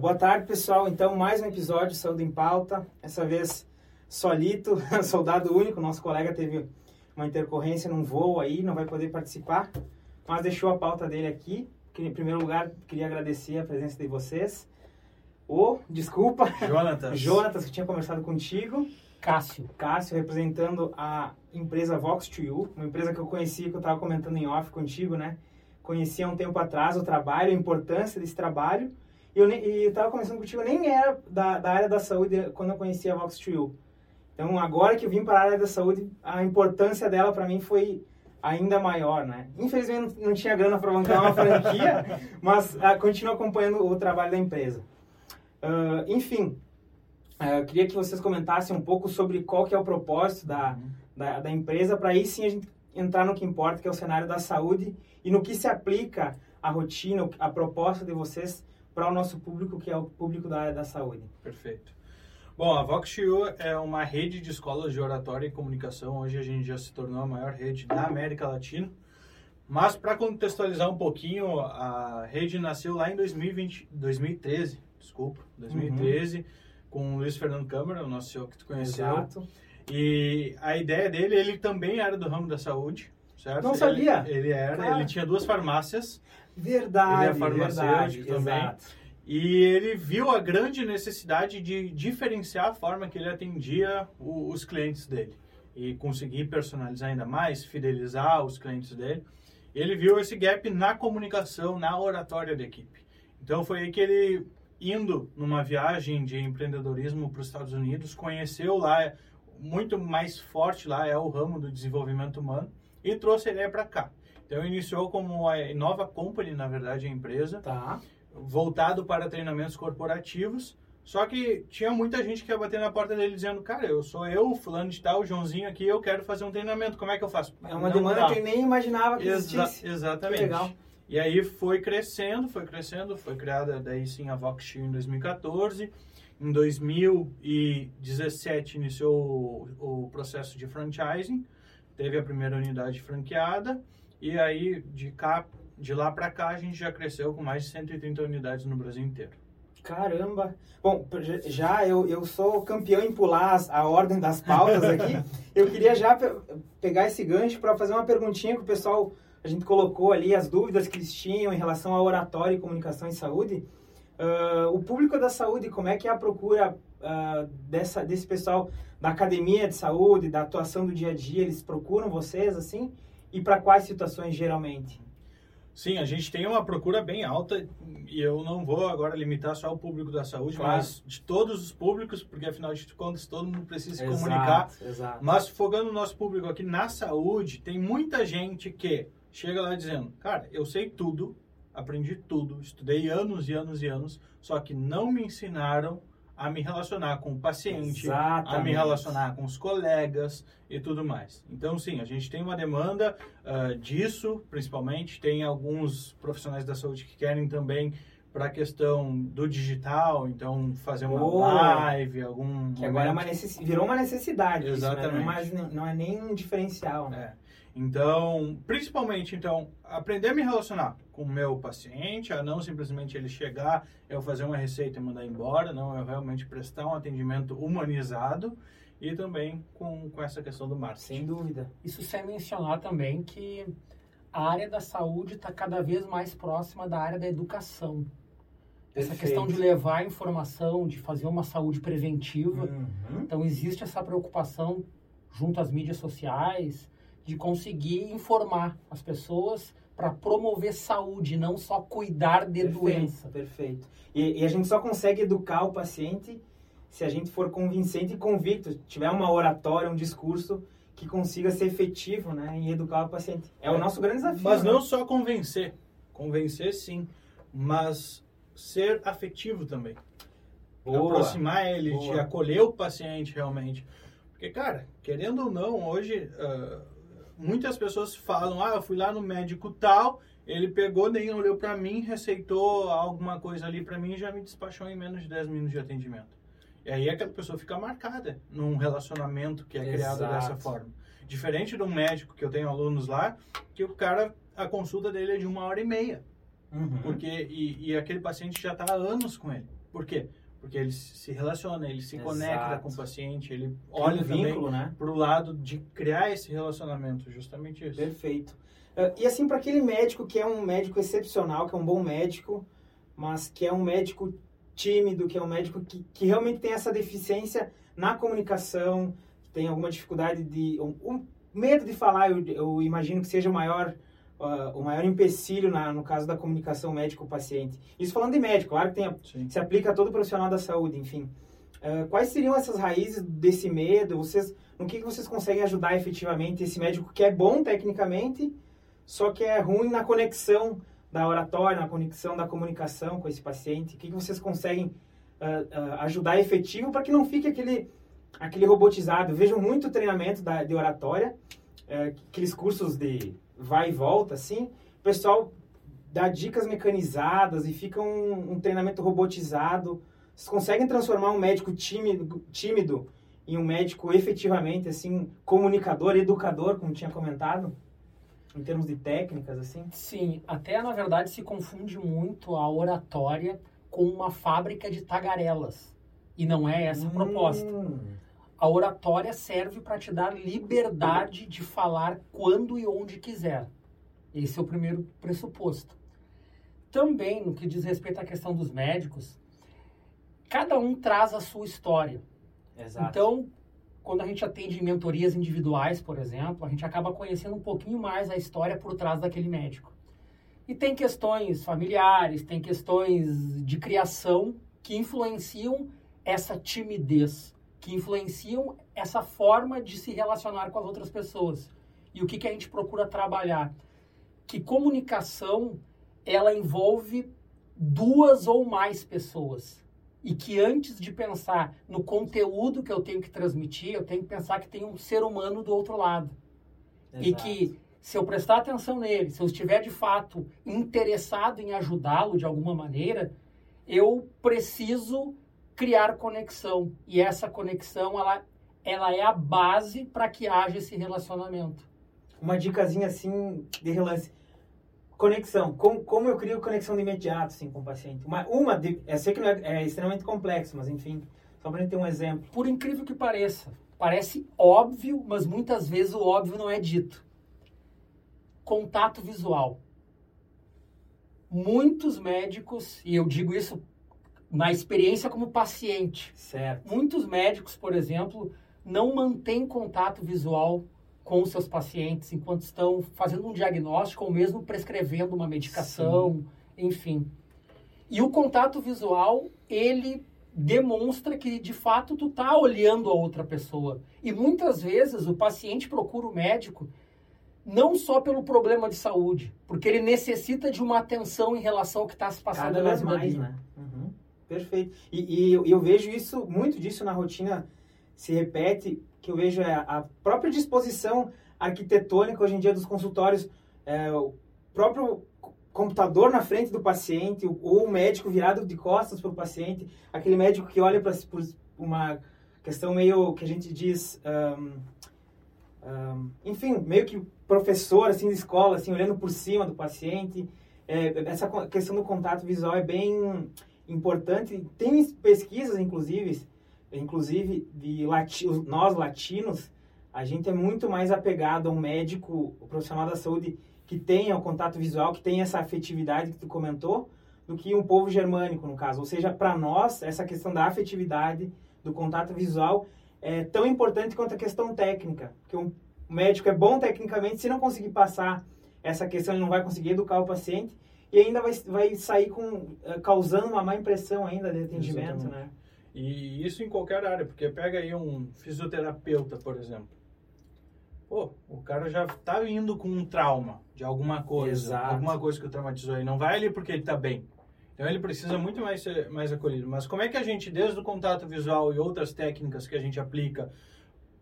Boa tarde, pessoal. Então, mais um episódio de Saúde em Pauta. Essa vez, Solito, soldado único. Nosso colega teve uma intercorrência num voo aí, não vai poder participar, mas deixou a pauta dele aqui. Em primeiro lugar, queria agradecer a presença de vocês. O, desculpa, Jonatas. Jonatas, que tinha conversado contigo. Cássio. Cássio, representando a empresa Vox2U, uma empresa que eu conheci, que eu estava comentando em off contigo, né? Conheci há um tempo atrás o trabalho, a importância desse trabalho. E eu estava conversando contigo, eu nem era da, da área da saúde quando eu conheci a Vox2U. Então, agora que eu vim para a área da saúde, a importância dela para mim foi ainda maior, né? Infelizmente não, tinha grana para bancar uma franquia, mas uh, continuo acompanhando o trabalho da empresa. Uh, enfim, uh, eu queria que vocês comentassem um pouco sobre qual que é o propósito da, da, da, empresa, para aí sim a gente entrar no que importa, que é o cenário da saúde e no que se aplica a rotina, a proposta de vocês para o nosso público, que é o público da área da saúde. Perfeito. Bom, a VoxU é uma rede de escolas de oratória e comunicação. Hoje a gente já se tornou a maior rede da América Latina. Mas para contextualizar um pouquinho, a rede nasceu lá em 2020, 2013, desculpa, 2013, uhum. com o Luiz Fernando Câmara, o nosso senhor que tu conheceu. Exato. E a ideia dele, ele também era do ramo da saúde, certo? Não sabia. Ele, ele era, Cara. ele tinha duas farmácias. Verdade, ele é farmacêutico verdade, também. Exato. E ele viu a grande necessidade de diferenciar a forma que ele atendia o, os clientes dele e conseguir personalizar ainda mais, fidelizar os clientes dele. Ele viu esse gap na comunicação, na oratória da equipe. Então foi aí que ele, indo numa viagem de empreendedorismo para os Estados Unidos, conheceu lá, muito mais forte lá é o ramo do desenvolvimento humano, e trouxe a ideia para cá. Então iniciou como a Nova Company, na verdade, a empresa. Tá voltado para treinamentos corporativos. Só que tinha muita gente que ia bater na porta dele dizendo, cara, eu sou eu, fulano de tal, Joãozinho aqui, eu quero fazer um treinamento, como é que eu faço? É uma Não demanda dá. que nem imaginava que Exa existisse. Exatamente. Que legal. E aí foi crescendo, foi crescendo, foi criada daí sim a Vox em 2014. Em 2017 iniciou o, o processo de franchising, teve a primeira unidade franqueada, e aí de cá de lá para cá, a gente já cresceu com mais de 130 unidades no Brasil inteiro. Caramba! Bom, já eu, eu sou campeão em pular a ordem das pautas aqui. eu queria já pe pegar esse gancho para fazer uma perguntinha que o pessoal, a gente colocou ali, as dúvidas que eles tinham em relação ao oratório e comunicação em saúde. Uh, o público da saúde, como é que é a procura uh, dessa, desse pessoal da academia de saúde, da atuação do dia a dia? Eles procuram vocês, assim? E para quais situações, geralmente? Sim, a gente tem uma procura bem alta e eu não vou agora limitar só o público da saúde, claro. mas de todos os públicos, porque afinal de contas todo mundo precisa se exato, comunicar. Exato. Mas focando o nosso público aqui na saúde, tem muita gente que chega lá dizendo, cara, eu sei tudo, aprendi tudo, estudei anos e anos e anos, só que não me ensinaram a me relacionar com o paciente, Exatamente. a me relacionar com os colegas e tudo mais. Então, sim, a gente tem uma demanda uh, disso, principalmente. Tem alguns profissionais da saúde que querem também para a questão do digital, então fazer uma oh, live, algum. Que agora é uma necess... virou uma necessidade. Exatamente. Isso, né? não, é mais, não é nem um diferencial. Né? É. Então, principalmente, então, aprender a me relacionar com o meu paciente, a não simplesmente ele chegar, eu fazer uma receita e mandar embora, não, eu realmente prestar um atendimento humanizado e também com, com essa questão do marketing. Sem dúvida. Isso sem mencionar também que a área da saúde está cada vez mais próxima da área da educação. Essa questão de levar informação, de fazer uma saúde preventiva. Uhum. Então, existe essa preocupação junto às mídias sociais, de conseguir informar as pessoas para promover saúde, não só cuidar de perfeito, doença. Perfeito. E, e, a gente só consegue educar o paciente se a gente for convincente e convicto, tiver uma oratória, um discurso que consiga ser efetivo, né, em educar o paciente. É, é o nosso grande desafio. Mas né? não só convencer, convencer sim, mas ser afetivo também. Boa, aproximar ele, boa. de acolher o paciente realmente. Porque, cara, querendo ou não, hoje uh, muitas pessoas falam, ah, eu fui lá no médico tal, ele pegou, nem olhou para mim, receitou alguma coisa ali para mim e já me despachou em menos de 10 minutos de atendimento. E aí aquela pessoa fica marcada num relacionamento que é criado Exato. dessa forma. Diferente de um médico que eu tenho alunos lá, que o cara, a consulta dele é de uma hora e meia. Uhum. Porque, e, e aquele paciente já está há anos com ele. Por quê? Porque ele se relaciona, ele se Exato. conecta com o paciente, ele Olha olha o vínculo, também né? para o lado de criar esse relacionamento, justamente isso. Perfeito. Uh, e assim, para aquele médico que é um médico excepcional, que é um bom médico, mas que é um médico tímido, que é um médico que, que realmente tem essa deficiência na comunicação, tem alguma dificuldade de. Um, um medo de falar, eu, eu imagino que seja o maior. Uh, o maior empecilho na, no caso da comunicação médico-paciente. Isso falando de médico, claro que tem Sim. se aplica a todo profissional da saúde, enfim. Uh, quais seriam essas raízes desse medo? Vocês, no que, que vocês conseguem ajudar efetivamente esse médico que é bom tecnicamente, só que é ruim na conexão da oratória, na conexão da comunicação com esse paciente? O que, que vocês conseguem uh, uh, ajudar efetivo para que não fique aquele, aquele robotizado? Eu vejo muito treinamento da, de oratória, aqueles cursos de vai e volta, assim, o pessoal dá dicas mecanizadas e fica um, um treinamento robotizado. Vocês conseguem transformar um médico tímido, tímido em um médico efetivamente, assim, comunicador, educador, como tinha comentado? Em termos de técnicas, assim? Sim, até na verdade se confunde muito a oratória com uma fábrica de tagarelas. E não é essa a proposta. Hum, A oratória serve para te dar liberdade de falar quando e onde quiser. Esse é o primeiro pressuposto. Também, no que diz respeito à questão dos médicos, cada um traz a sua história. exato. Então, quando a gente atende em mentorias individuais, por exemplo, a gente acaba conhecendo um pouquinho mais a história por trás daquele médico. E tem questões familiares, tem questões de criação que influenciam essa timidez, que influenciam essa forma de se relacionar com as outras pessoas. E o que, que a gente procura trabalhar? Que comunicação ela envolve duas ou mais pessoas e que antes de pensar no conteúdo que eu tenho que transmitir, eu tenho que pensar que tem um ser humano do outro lado. E Exato. que se eu prestar atenção nele, se eu estiver de fato interessado em ajudá-lo de alguma maneira, eu preciso criar conexão. E essa conexão, ela, ela é a base para que haja esse relacionamento. Uma dicasinha, assim, de relance. Conexão. Como, como eu crio conexão de imediato, assim, com o paciente? Uma, uma de, eu sei que não é, é extremamente complexo, mas enfim, só pra gente ter um exemplo. Por incrível que pareça, parece óbvio, mas muitas vezes o óbvio não é dito. Contato visual. Muitos médicos, e eu digo isso na experiência como paciente, Certo. muitos médicos, por exemplo, não mantêm contato visual com os seus pacientes enquanto estão fazendo um diagnóstico ou mesmo prescrevendo uma medicação, enfim. E o contato visual, ele demonstra que de fato tu tá olhando a outra pessoa. E muitas vezes o paciente procura o médico não só pelo problema de saúde, porque ele necessita de uma atenção em relação ao que está se passando Cada na vida mais, dele. né? Uhum. Perfeito. E, e eu, eu vejo isso, muito disso na rotina se repete, que eu vejo é a própria disposição arquitetônica hoje em dia dos consultórios, é, o próprio computador na frente do paciente, ou o médico virado de costas para o paciente, aquele médico que olha para uma questão meio que a gente diz, um, um, enfim, meio que professor assim de escola, assim olhando por cima do paciente. É, essa questão do contato visual é bem importante. Tem pesquisas, inclusive, inclusive de lati nós latinos, a gente é muito mais apegado a um médico, o profissional da saúde que tenha o contato visual, que tenha essa afetividade que tu comentou, do que um povo germânico, no caso. Ou seja, para nós, essa questão da afetividade, do contato visual, é tão importante quanto a questão técnica. Porque um médico é bom tecnicamente, se não conseguir passar essa questão, ele não vai conseguir educar o paciente e ainda vai, vai sair com, causando uma má impressão ainda de atendimento, Exatamente. né? E isso em qualquer área, porque pega aí um fisioterapeuta, por exemplo. Pô, o cara já tá indo com um trauma de alguma coisa, Exato. alguma coisa que o traumatizou ele. Não vai ali porque ele tá bem. Então ele precisa muito mais ser mais acolhido. Mas como é que a gente, desde o contato visual e outras técnicas que a gente aplica,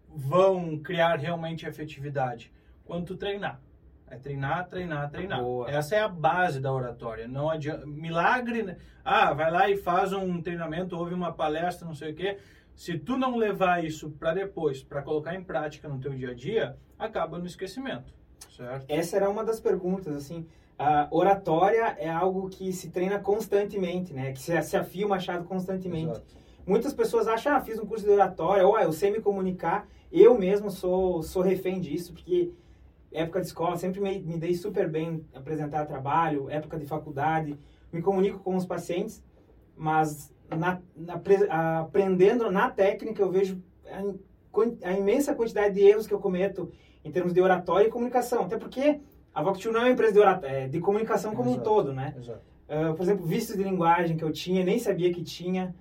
vão criar realmente efetividade? Quando tu treinar. É treinar, treinar, treinar. Boa. Essa é a base da oratória. Não adianta. Milagre. né? Ah, vai lá e faz um treinamento, ouve uma palestra, não sei o quê. Se tu não levar isso para depois, para colocar em prática no teu dia a dia, acaba no esquecimento, certo? Essa era uma das perguntas, assim, a oratória é algo que se treina constantemente, né? Que se, se afia o machado constantemente. Exato. Muitas pessoas acham, ah, fiz um curso de oratória, ou ah, eu sei me comunicar. Eu mesmo sou, sou refém disso, porque época de escola sempre me, me dei super bem apresentar trabalho, época de faculdade, me comunico com os pacientes, mas na, na, aprendendo na técnica eu vejo a, a, imensa quantidade de erros que eu cometo em termos de oratória e comunicação, até porque a Voctu não é uma empresa de, oratória, é de comunicação como Exato. um todo, né? Uh, por exemplo, vistos de linguagem que eu tinha, nem sabia que tinha,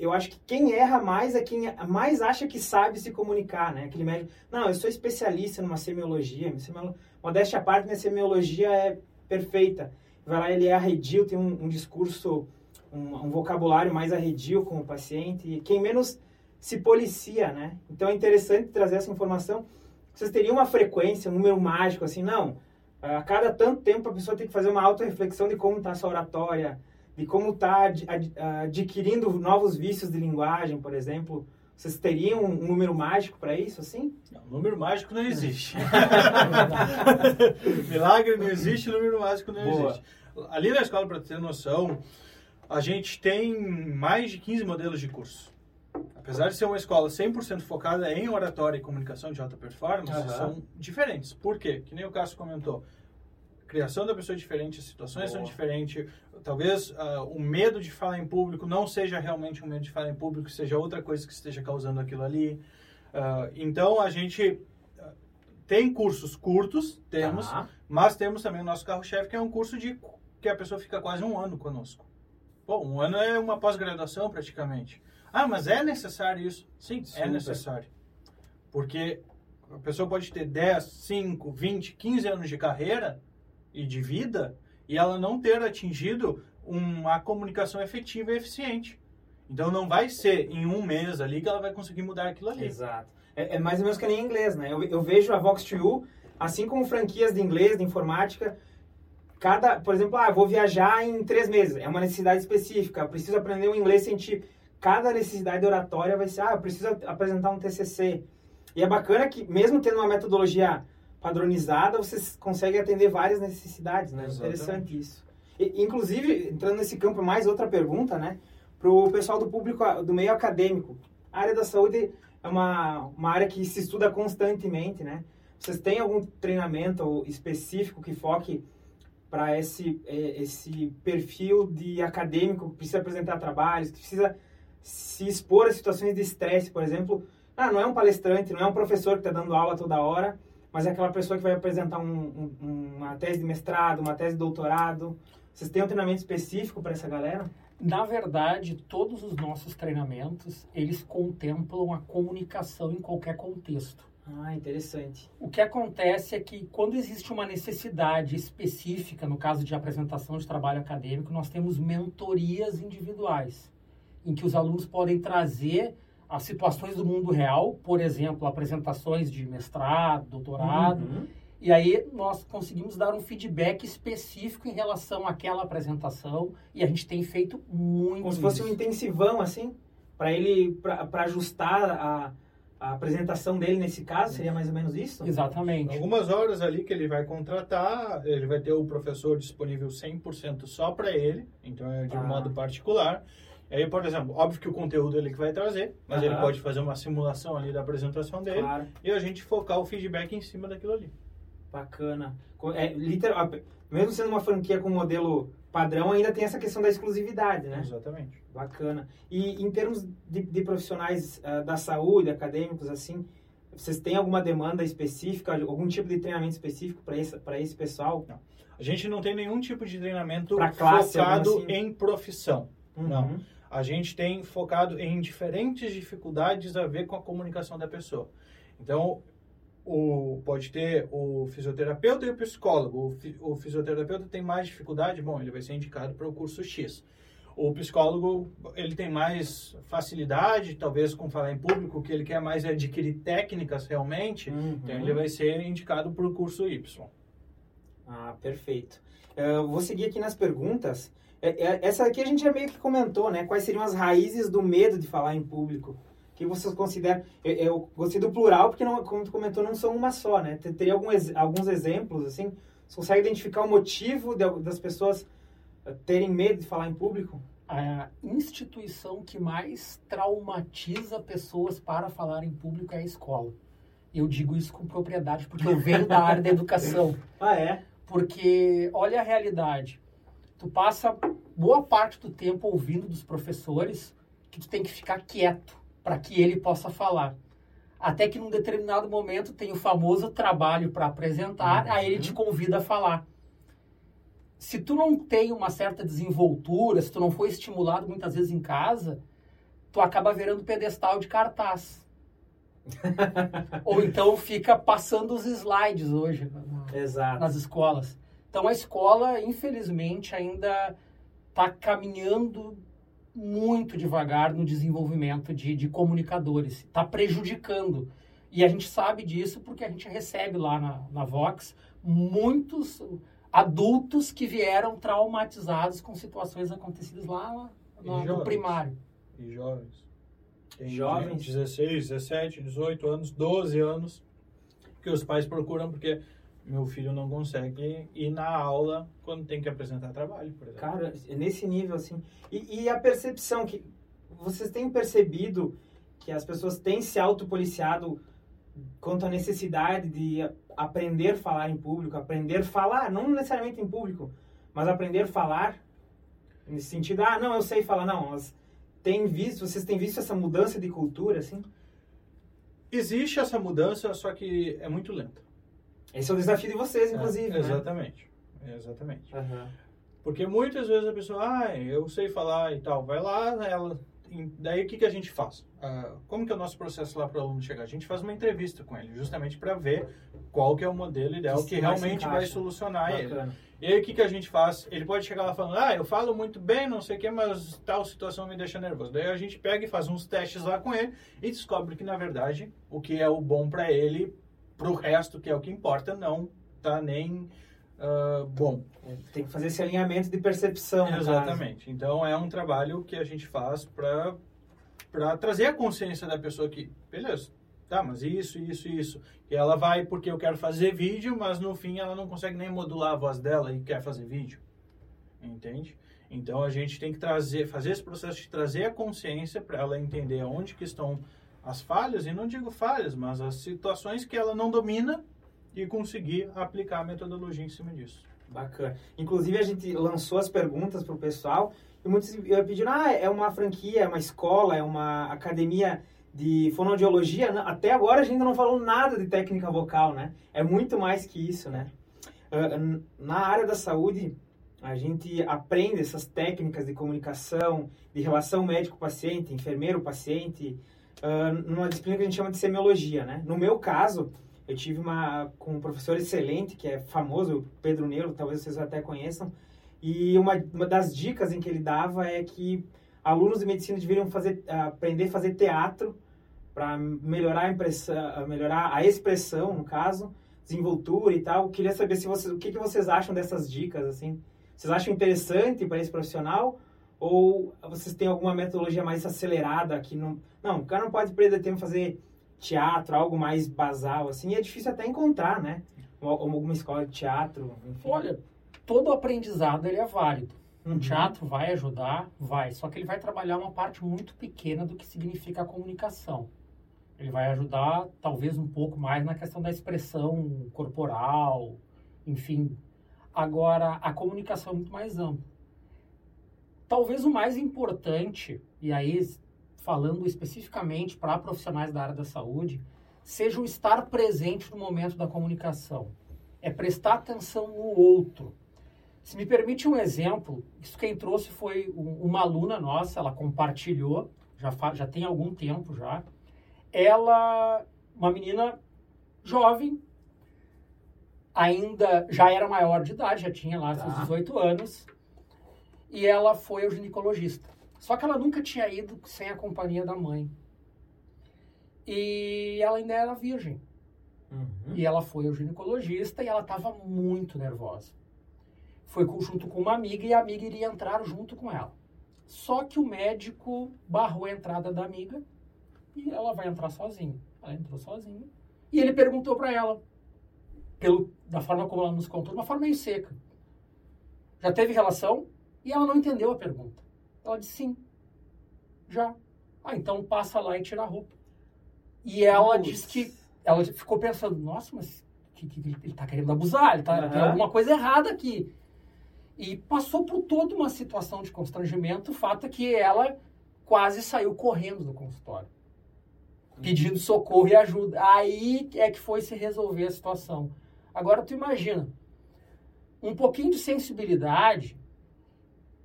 eu acho que quem erra mais é quem mais acha que sabe se comunicar, né? Aquele médico, não, eu sou especialista numa semiologia, semiolo... modéstia à parte, minha semiologia é perfeita. Vai lá, ele é arredio, tem um, um discurso, um, um, vocabulário mais arredio com o paciente, e quem menos se policia, né? Então é interessante trazer essa informação. Vocês teriam uma frequência, um número mágico, assim, não, a cada tanto tempo a pessoa tem que fazer uma auto-reflexão de como está a sua oratória, de como está adquirindo novos vícios de linguagem, por exemplo. Vocês teriam um número mágico para isso, assim? Não, número mágico não existe. Milagre não existe, número mágico não Boa. existe. Ali na escola, para ter noção, a gente tem mais de 15 modelos de curso. Apesar de ser uma escola 100% focada em oratória e comunicação de alta performance, uhum. são diferentes. Por quê? Que nem o Cássio comentou criação da pessoa é diferente, as situações Boa. são diferentes. Talvez uh, o medo de falar em público não seja realmente um medo de falar em público, seja outra coisa que esteja causando aquilo ali. Uh, então a gente uh, tem cursos curtos, temos, mas temos também o nosso carro-chefe, que é um curso de que a pessoa fica quase um ano conosco. Bom, um ano é uma pós-graduação praticamente. Ah, mas é necessário isso? Sim, é Super. é necessário. Porque a pessoa pode ter 10, 5, 20, 15 anos de carreira e de vida e ela não ter atingido uma comunicação efetiva e eficiente. Então não vai ser em um mês ali que ela vai conseguir mudar aquilo ali. Exato. É, é mais ou menos que nem inglês, né? Eu, eu vejo a Vox2U, assim como franquias de inglês, de informática, cada, por exemplo, ah, vou viajar em três meses, é uma necessidade específica, preciso aprender um inglês científico. Cada necessidade oratória vai ser, ah, preciso apresentar um TCC. E é bacana que, mesmo tendo uma metodologia padronizada, você consegue atender várias necessidades, né? Exatamente. Interessante isso. E, inclusive, entrando nesse campo, mais outra pergunta, né? Para o pessoal do público, do meio acadêmico. A área da saúde é uma, uma área que se estuda constantemente, né? Vocês têm algum treinamento específico que foque para esse, é, esse perfil de acadêmico que precisa apresentar trabalhos, que precisa se expor a situações de estresse, por exemplo? Ah, não é um palestrante, não é um professor que está dando aula toda hora, mas é aquela pessoa que vai apresentar um, um, uma tese de mestrado, uma tese de doutorado. Vocês têm um treinamento específico para essa galera? Na verdade, todos os nossos treinamentos, eles contemplam a comunicação em qualquer contexto. Ah, interessante. O que acontece é que quando existe uma necessidade específica, no caso de apresentação de trabalho acadêmico, nós temos mentorias individuais, em que os alunos podem trazer as situações do mundo real, por exemplo, apresentações de mestrado, doutorado, uhum. e aí nós conseguimos dar um feedback específico em relação àquela apresentação e a gente tem feito muito. Como se fosse um intensivão assim, para ele para ajustar a, a apresentação dele nesse caso, seria mais ou menos isso? Exatamente. Algumas horas ali que ele vai contratar, ele vai ter o professor disponível 100% só para ele, então é de ah. modo particular. Aí, por exemplo, óbvio que o conteúdo ele que vai trazer, mas uhum. ele pode fazer uma simulação ali da apresentação dele claro. e a gente focar o feedback em cima daquilo ali. Bacana. É, literal, mesmo sendo uma franquia com modelo padrão, ainda tem essa questão da exclusividade, né? Exatamente. Bacana. E em termos de, de profissionais uh, da saúde, acadêmicos, assim, vocês têm alguma demanda específica, algum tipo de treinamento específico para esse, esse pessoal? Não. A gente não tem nenhum tipo de treinamento classe, focado assim? em profissão. Uhum. Não a gente tem focado em diferentes dificuldades a ver com a comunicação da pessoa. Então, o, pode ter o fisioterapeuta e o psicólogo. O, o fisioterapeuta tem mais dificuldade, bom, ele vai ser indicado para o curso X. O psicólogo, ele tem mais facilidade, talvez com falar em público, o que ele quer mais é adquirir técnicas realmente, uhum. então ele vai ser indicado para o curso Y. Ah, perfeito. Eu vou seguir aqui nas perguntas. É, é, essa aqui a gente já meio que comentou, né? Quais seriam as raízes do medo de falar em público? que vocês consideram? Eu, eu gostei do plural porque, não, como tu comentou, não são uma só, né? Teria algum, alguns exemplos, assim? Você consegue identificar o motivo de, das pessoas eh, terem medo de falar em público? A instituição que mais traumatiza pessoas para falar em público é a escola. Eu digo isso com propriedade porque eu venho da área da educação. Ah, é? Porque olha a realidade. Tu passa boa parte do tempo ouvindo dos professores que tu tem que ficar quieto para que ele possa falar. Até que num determinado momento tem o famoso trabalho para apresentar, uhum. aí ele te convida a falar. Se tu não tem uma certa desenvoltura, se tu não foi estimulado muitas vezes em casa, tu acaba virando pedestal de cartaz. Ou então fica passando os slides hoje na, nas escolas. Então a escola, infelizmente, ainda está caminhando muito devagar no desenvolvimento de, de comunicadores. Está prejudicando. E a gente sabe disso porque a gente recebe lá na, na Vox muitos adultos que vieram traumatizados com situações acontecidas lá, lá no primário. E jovens. Tem jovens. 16, 17, 18 anos, 12 anos, que os pais procuram porque meu filho não consegue ir na aula quando tem que apresentar trabalho, por exemplo. Cara, é nesse nível, assim. E, e a percepção que vocês têm percebido que as pessoas têm se autopoliciado quanto à necessidade de aprender a falar em público, aprender a falar, não necessariamente em público, mas aprender a falar nesse sentido, ah, não, eu sei falar, não, mas tem visto, vocês têm visto essa mudança de cultura, assim? Existe essa mudança, só que é muito lenta. Esse é o desafio de vocês, inclusive, é, né? Exatamente, né? exatamente. Uhum. Porque muitas vezes a pessoa, ah, eu sei falar e tal, vai lá, ela... Daí o que, que a gente faz? Uh, como que é o nosso processo lá para o aluno chegar? A gente faz uma entrevista com ele, justamente para ver qual que é o modelo ideal que, que realmente vai solucionar Bacana. ele. E aí, o que, que a gente faz? Ele pode chegar lá falando, ah, eu falo muito bem, não sei o que, mas tal situação me deixa nervoso. Daí a gente pega e faz uns testes lá com ele e descobre que, na verdade, o que é o bom para ele, para o resto, que é o que importa, não tá nem uh, bom. É, tem que fazer esse alinhamento de percepção. Exatamente. Caso. Então, é um trabalho que a gente faz para trazer a consciência da pessoa que, beleza, tá, mas isso, isso, isso. E ela vai porque eu quero fazer vídeo, mas no fim ela não consegue nem modular a voz dela e quer fazer vídeo. Entende? Então a gente tem que trazer, fazer esse processo de trazer a consciência para ela entender onde que estão as falhas, e não digo falhas, mas as situações que ela não domina e conseguir aplicar a metodologia em cima disso. Bacana. Inclusive a gente lançou as perguntas para o pessoal e muitos pediram, ah, é uma franquia, é uma escola, é uma academia de fonoaudiologia, até agora a gente não falou nada de técnica vocal, né? É muito mais que isso, né? Uh, na área da saúde, a gente aprende essas técnicas de comunicação, de relação médico-paciente, enfermeiro-paciente, uh, numa disciplina que a gente chama de semiologia, né? No meu caso, eu tive uma com um professor excelente, que é famoso, Pedro Neuro, talvez vocês até conheçam, e uma, uma das dicas em que ele dava é que alunos de medicina deveriam fazer, aprender a fazer teatro para melhorar a impressão, melhorar a expressão, no caso, desenvoltura e tal. Queria saber se vocês, o que, que vocês acham dessas dicas, assim. Vocês acham interessante para esse profissional? Ou vocês têm alguma metodologia mais acelerada que não... Não, o cara não pode perder tempo fazer teatro, algo mais basal, assim. E é difícil até encontrar, né? Alguma escola de teatro, enfim. Olha, todo aprendizado ele é válido. Uhum. O teatro vai ajudar? Vai. Só que ele vai trabalhar uma parte muito pequena do que significa a comunicação. Ele vai ajudar, talvez, um pouco mais na questão da expressão corporal, enfim. Agora, a comunicação é muito mais ampla. Talvez o mais importante, e aí falando especificamente para profissionais da área da saúde, seja o estar presente no momento da comunicação. É prestar atenção no outro. Se me permite um exemplo, isso quem trouxe foi uma aluna nossa, ela compartilhou, já, já tem algum tempo já. Ela, uma menina jovem, ainda já era maior de idade, já tinha lá tá. seus 18 anos, e ela foi ao ginecologista. Só que ela nunca tinha ido sem a companhia da mãe. E ela ainda era virgem. Uhum. E ela foi ao ginecologista e ela estava muito nervosa foi junto com uma amiga e a amiga iria entrar junto com ela. Só que o médico barrou a entrada da amiga e ela vai entrar sozinha. Ela entrou sozinha. E ele perguntou para ela: pelo, da forma como ela nos contou, de uma forma meio seca. Já teve relação e ela não entendeu a pergunta. Ela disse sim. Já. Ah, então passa lá e tira a roupa. E ela Putz. disse que. Ela ficou pensando, nossa, mas que, que, ele está querendo abusar, ele tá, tem Aham. alguma coisa errada aqui. E passou por toda uma situação de constrangimento. O fato é que ela quase saiu correndo do consultório, pedindo socorro e ajuda. Aí é que foi se resolver a situação. Agora tu imagina, um pouquinho de sensibilidade,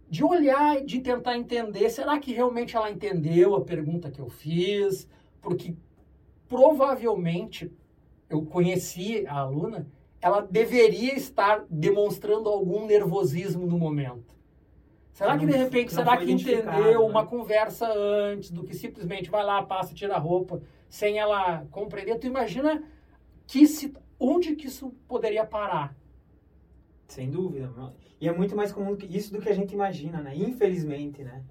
de olhar, de tentar entender, será que realmente ela entendeu a pergunta que eu fiz? Porque provavelmente eu conheci a aluna, ela deveria estar demonstrando algum nervosismo no momento. Será Que de repente, será que entendeu né? uma conversa antes do que simplesmente vai lá, passa, tira a roupa, sem ela compreender? Tu imagina que se, onde que isso poderia parar? Sem dúvida. E é muito mais comum isso do que a gente imagina, né? Infelizmente, né?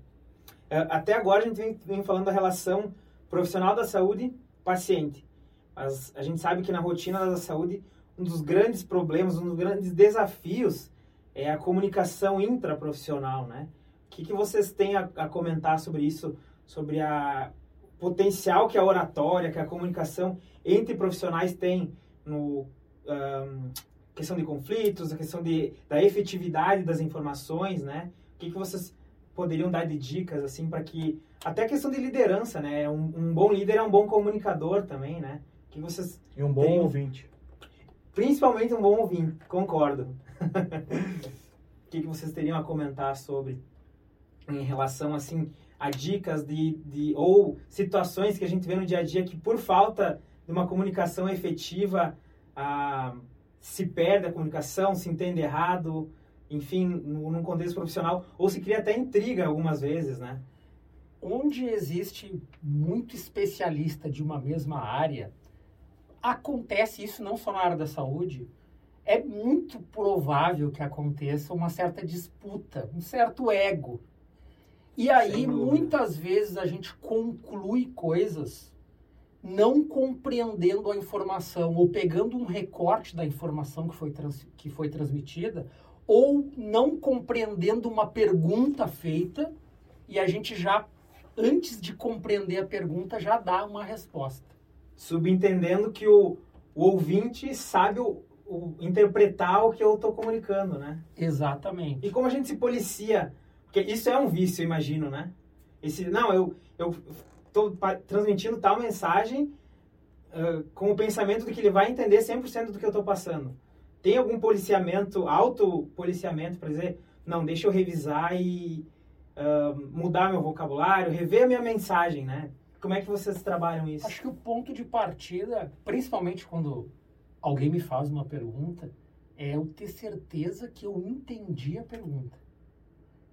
É, Até agora a gente vem, vem falando da relação profissional da saúde-paciente. Mas a gente sabe que na rotina da saúde, um dos grandes problemas, um dos grandes desafios é a comunicação intraprofissional, né? O que, que vocês têm a, a comentar sobre isso? Sobre a potencial que a oratória, que a comunicação entre profissionais tem no... ahn, questão de conflitos, a questão de, da efetividade das informações, né? O que, que vocês poderiam dar de dicas, assim, para que... Até a questão de liderança, né? Um, um bom líder é um bom comunicador também, né? O que vocês... E um bom Tem- ouvinte. Principalmente um bom ouvinte, concordo. o que, que vocês teriam a comentar sobre em relação, assim, a dicas de, de... Ou situações que a gente vê no dia a dia que, por falta de uma comunicação efetiva, a se perde a comunicação, se entende errado, enfim, num contexto profissional, ou se cria até intriga algumas vezes, né? onde existe muito especialista de uma mesma área, acontece isso não só na área da saúde, é muito provável que aconteça uma certa disputa, um certo ego. E aí, muitas vezes, a gente conclui coisas não compreendendo a informação, ou pegando um recorte da informação que foi, trans- que foi transmitida, ou não compreendendo uma pergunta feita, e a gente já, antes de compreender a pergunta, já dá uma resposta. Subentendendo que o, o ouvinte sabe o, o- interpretar o que eu estou comunicando, né? Exatamente. E como a gente se policia? Porque isso é um vício, imagino, né? Esse, não, eu eu pa- transmitindo tal mensagem ah, com o pensamento de que ele vai entender 100% do que eu estou passando. Tem algum policiamento, autopoliciamento para dizer, não, deixa eu revisar e ah, mudar meu vocabulário, rever a minha mensagem, né? Como é que vocês trabalham isso? Acho que o ponto de partida, principalmente quando alguém me faz uma pergunta, é eu ter certeza que eu entendi a pergunta.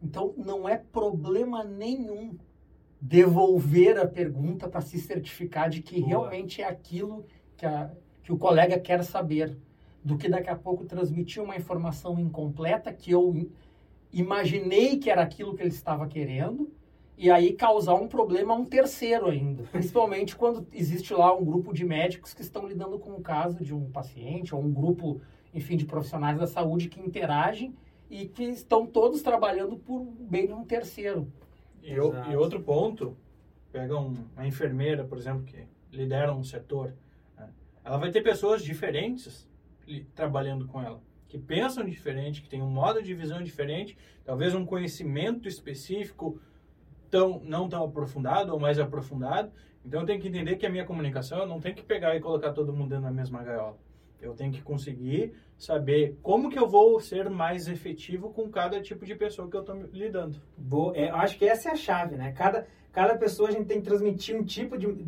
Então, não é problema nenhum devolver a pergunta para se certificar de que Boa. realmente é aquilo que, a- que o colega quer saber, do que daqui a pouco transmitir uma informação incompleta que eu im- imaginei que era aquilo que ele estava querendo e aí causar um problema a um terceiro ainda. Principalmente quando existe lá um grupo de médicos que estão lidando com o caso de um paciente ou um grupo, enfim, de profissionais da saúde que interagem e que estão todos trabalhando por bem de um terceiro. E, e outro ponto, pega um- uma enfermeira, por exemplo, que lidera um setor, né? ela vai ter pessoas diferentes li- trabalhando com ela, que pensam diferente, que têm um modo de visão diferente, talvez um conhecimento específico tão, não tão aprofundado ou mais aprofundado. Então eu tenho que entender que a minha comunicação eu não tem que pegar e colocar todo mundo dentro da mesma gaiola. Eu tenho que conseguir saber como que eu vou ser mais efetivo com cada tipo de pessoa que eu estou lidando. Boa, é, eu acho que essa é a chave, né? Cada, cada pessoa a gente tem que transmitir um tipo de.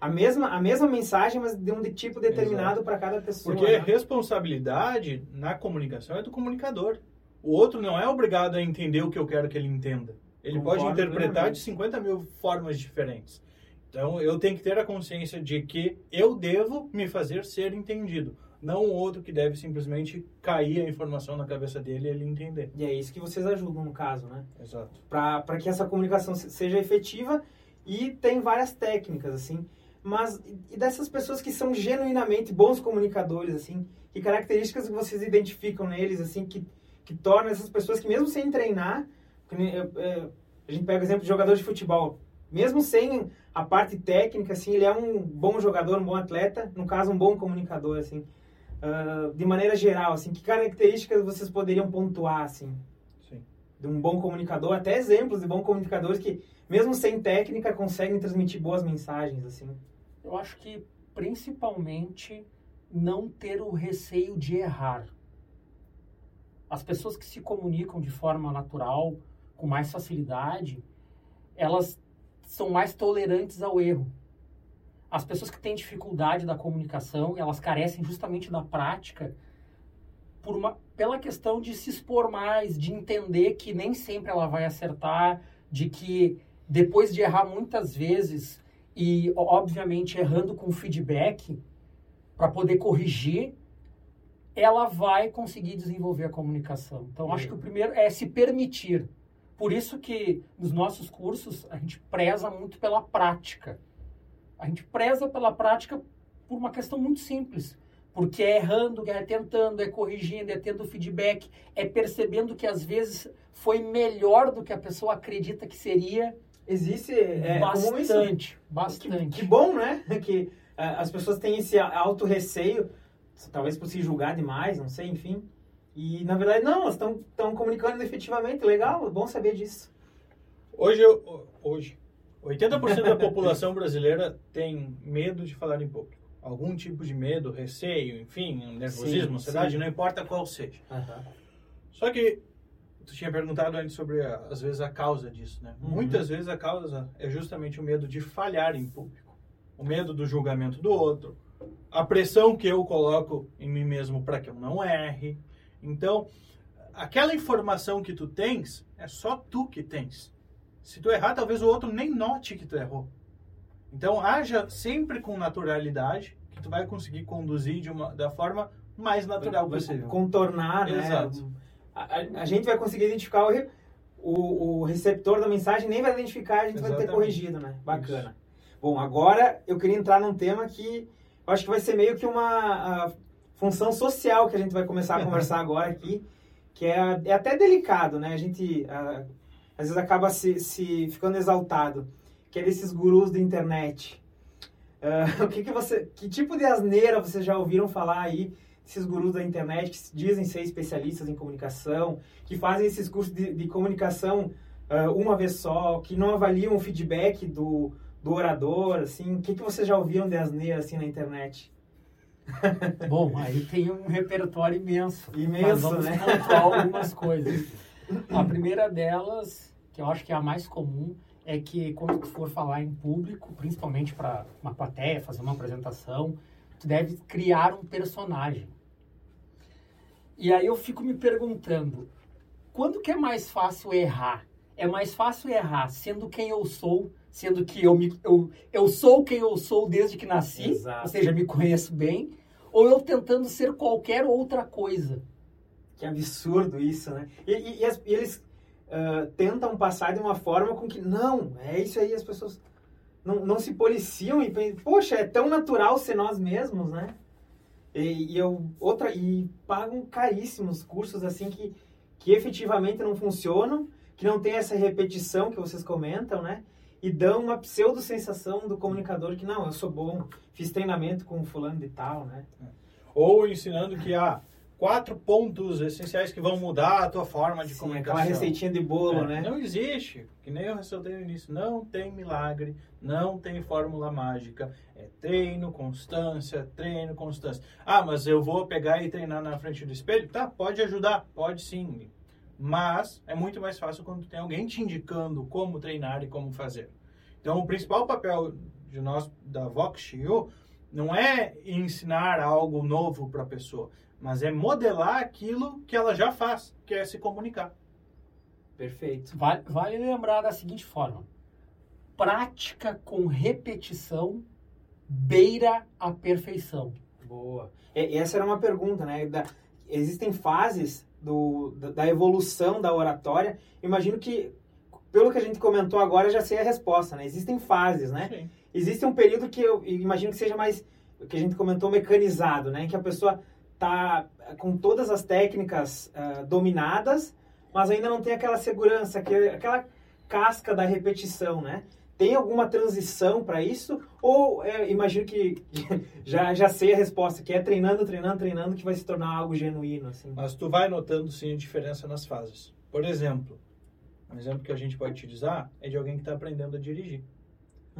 A mesma, a mesma mensagem, mas de um tipo determinado para cada pessoa. Porque né? responsabilidade na comunicação é do comunicador. O outro não é obrigado a entender o que eu quero que ele entenda. Ele Concordo pode interpretar de 50 mil formas diferentes. Então eu tenho que ter a consciência de que eu devo me fazer ser entendido. Não o outro que deve simplesmente cair a informação na cabeça dele e ele entender. E é isso que vocês ajudam, no caso, né? Exato. Para que essa comunicação se- seja efetiva e tem várias técnicas, assim. mas e dessas pessoas que são genuinamente bons comunicadores, assim, que características que vocês identificam neles, assim, que, que tornam essas pessoas que mesmo sem treinar, é, a gente pega o exemplo de jogador de futebol, mesmo sem a parte técnica, assim, ele é um bom jogador, um bom atleta, no caso, um bom comunicador, assim. Uh, de maneira geral, assim, que características vocês poderiam pontuar, assim? Sim. De um bom comunicador, até exemplos de bons comunicadores que, mesmo sem técnica, conseguem transmitir boas mensagens, assim. Eu acho que, principalmente, não ter o receio de errar. As pessoas que se comunicam de forma natural, com mais facilidade, elas são mais tolerantes ao erro. As pessoas que têm dificuldade da comunicação, elas carecem justamente da prática por uma, pela questão de se expor mais, de entender que nem sempre ela vai acertar, de que depois de errar muitas vezes e obviamente errando com feedback para poder corrigir, ela vai conseguir desenvolver a comunicação. Então acho que o primeiro é se permitir por isso que nos nossos cursos a gente preza muito pela prática. A gente preza pela prática por uma questão muito simples. Porque é errando, é tentando, é corrigindo, é tendo feedback, é percebendo que às vezes foi melhor do que a pessoa acredita que seria. Existe é, bastante, bastante. Que, que, bom, né? Que uh, as pessoas têm esse auto receio, talvez por se julgar demais, não sei, enfim. E, na verdade, não, elas estão comunicando efetivamente. Legal, é bom saber disso. Hoje, hoje 80% da população brasileira tem medo de falar em público. Algum tipo de medo, receio, enfim, nervosismo, sim, ansiedade, sim. não importa qual seja. Uhum. Só que tu tinha perguntado antes sobre, às vezes, a causa disso, né? Uhum. Muitas vezes a causa é justamente o medo de falhar em público. O medo do julgamento do outro. A pressão que eu coloco em mim mesmo para que eu não erre. Então, aquela informação que tu tens, é só tu que tens. Se tu errar, talvez o outro nem note que tu errou. Então, haja sempre com naturalidade, que tu vai conseguir conduzir de uma, da forma mais natural vai possível. Contornar, né? Exato. A, a, gente vai conseguir identificar o, o, o, receptor da mensagem, nem vai identificar, a gente Exatamente. vai ter corrigido, né? Bacana. Isso. Bom, agora eu queria entrar num tema que eu acho que vai ser meio que uma... Função social que a gente vai começar a conversar agora aqui, que é, é até delicado, né? A gente a, às vezes acaba se, se ficando exaltado, que é desses gurus da internet. Uh, o que, que você, que tipo de asneira vocês já ouviram falar aí esses gurus da internet que dizem ser especialistas em comunicação, que fazem esses cursos de, de comunicação uh, uma vez só, que não avaliam o feedback do, do orador, assim, o que, que vocês já ouviram de asneira assim na internet? Bom, aí tem um repertório imenso. Imenso, mas vamos né? algumas coisas. A primeira delas, que eu acho que é a mais comum, é que quando tu for falar em público, principalmente para uma plateia, fazer uma apresentação, tu deve criar um personagem. E aí eu fico me perguntando, quando que é mais fácil errar? É mais fácil errar sendo quem eu sou, sendo que eu, me, eu, eu sou quem eu sou desde que nasci, Exato. ou seja, me conheço bem, ou eu tentando ser qualquer outra coisa. Que absurdo isso, né? E, e, e, as, e eles uh, tentam passar de uma forma com que, não, é isso aí, as pessoas não, não se policiam e pensam, poxa, é tão natural ser nós mesmos, né? E, e, eu, outra, e pagam caríssimos cursos assim que, que efetivamente não funcionam, que não tem essa repetição que vocês comentam, né? e dão uma pseudo sensação do comunicador que não, eu sou bom, fiz treinamento com fulano de tal, né? Ou ensinando que há quatro pontos essenciais que vão mudar a tua forma de Sim, comunicação. Aquela receitinha de bolo, é, né? Não existe, que nem eu ressaltei no início, não tem milagre, não tem fórmula mágica, é treino, constância, treino, constância. Ah, mas eu vou pegar e treinar na frente do espelho? Tá, pode ajudar, pode sim, mas é muito mais fácil quando tem alguém te indicando como treinar e como fazer. Então, o principal papel de nós da VoxU não é ensinar algo novo para a pessoa, mas é modelar aquilo que ela já faz, que é se comunicar. Perfeito. Vale, vale lembrar da seguinte forma: prática com repetição beira a perfeição. Boa. E, essa era uma pergunta, né? Da, existem fases do, da, da, evolução da oratória. Imagino que pelo que a gente comentou agora, eu já sei a resposta, né? Existem fases, né? Sim. Existe um período que eu imagino que seja mais, o que a gente comentou, mecanizado, né? Em que a pessoa tá com todas as técnicas ah, dominadas, mas ainda não tem aquela segurança, aquela casca da repetição, né? Tem alguma transição para isso? Ou é, imagino que já, já sei a resposta, que é treinando, treinando, treinando, que vai se tornar algo genuíno, assim. Mas tu vai notando sim a diferença nas fases. Por exemplo, um exemplo que a gente pode utilizar é de alguém que está aprendendo a dirigir.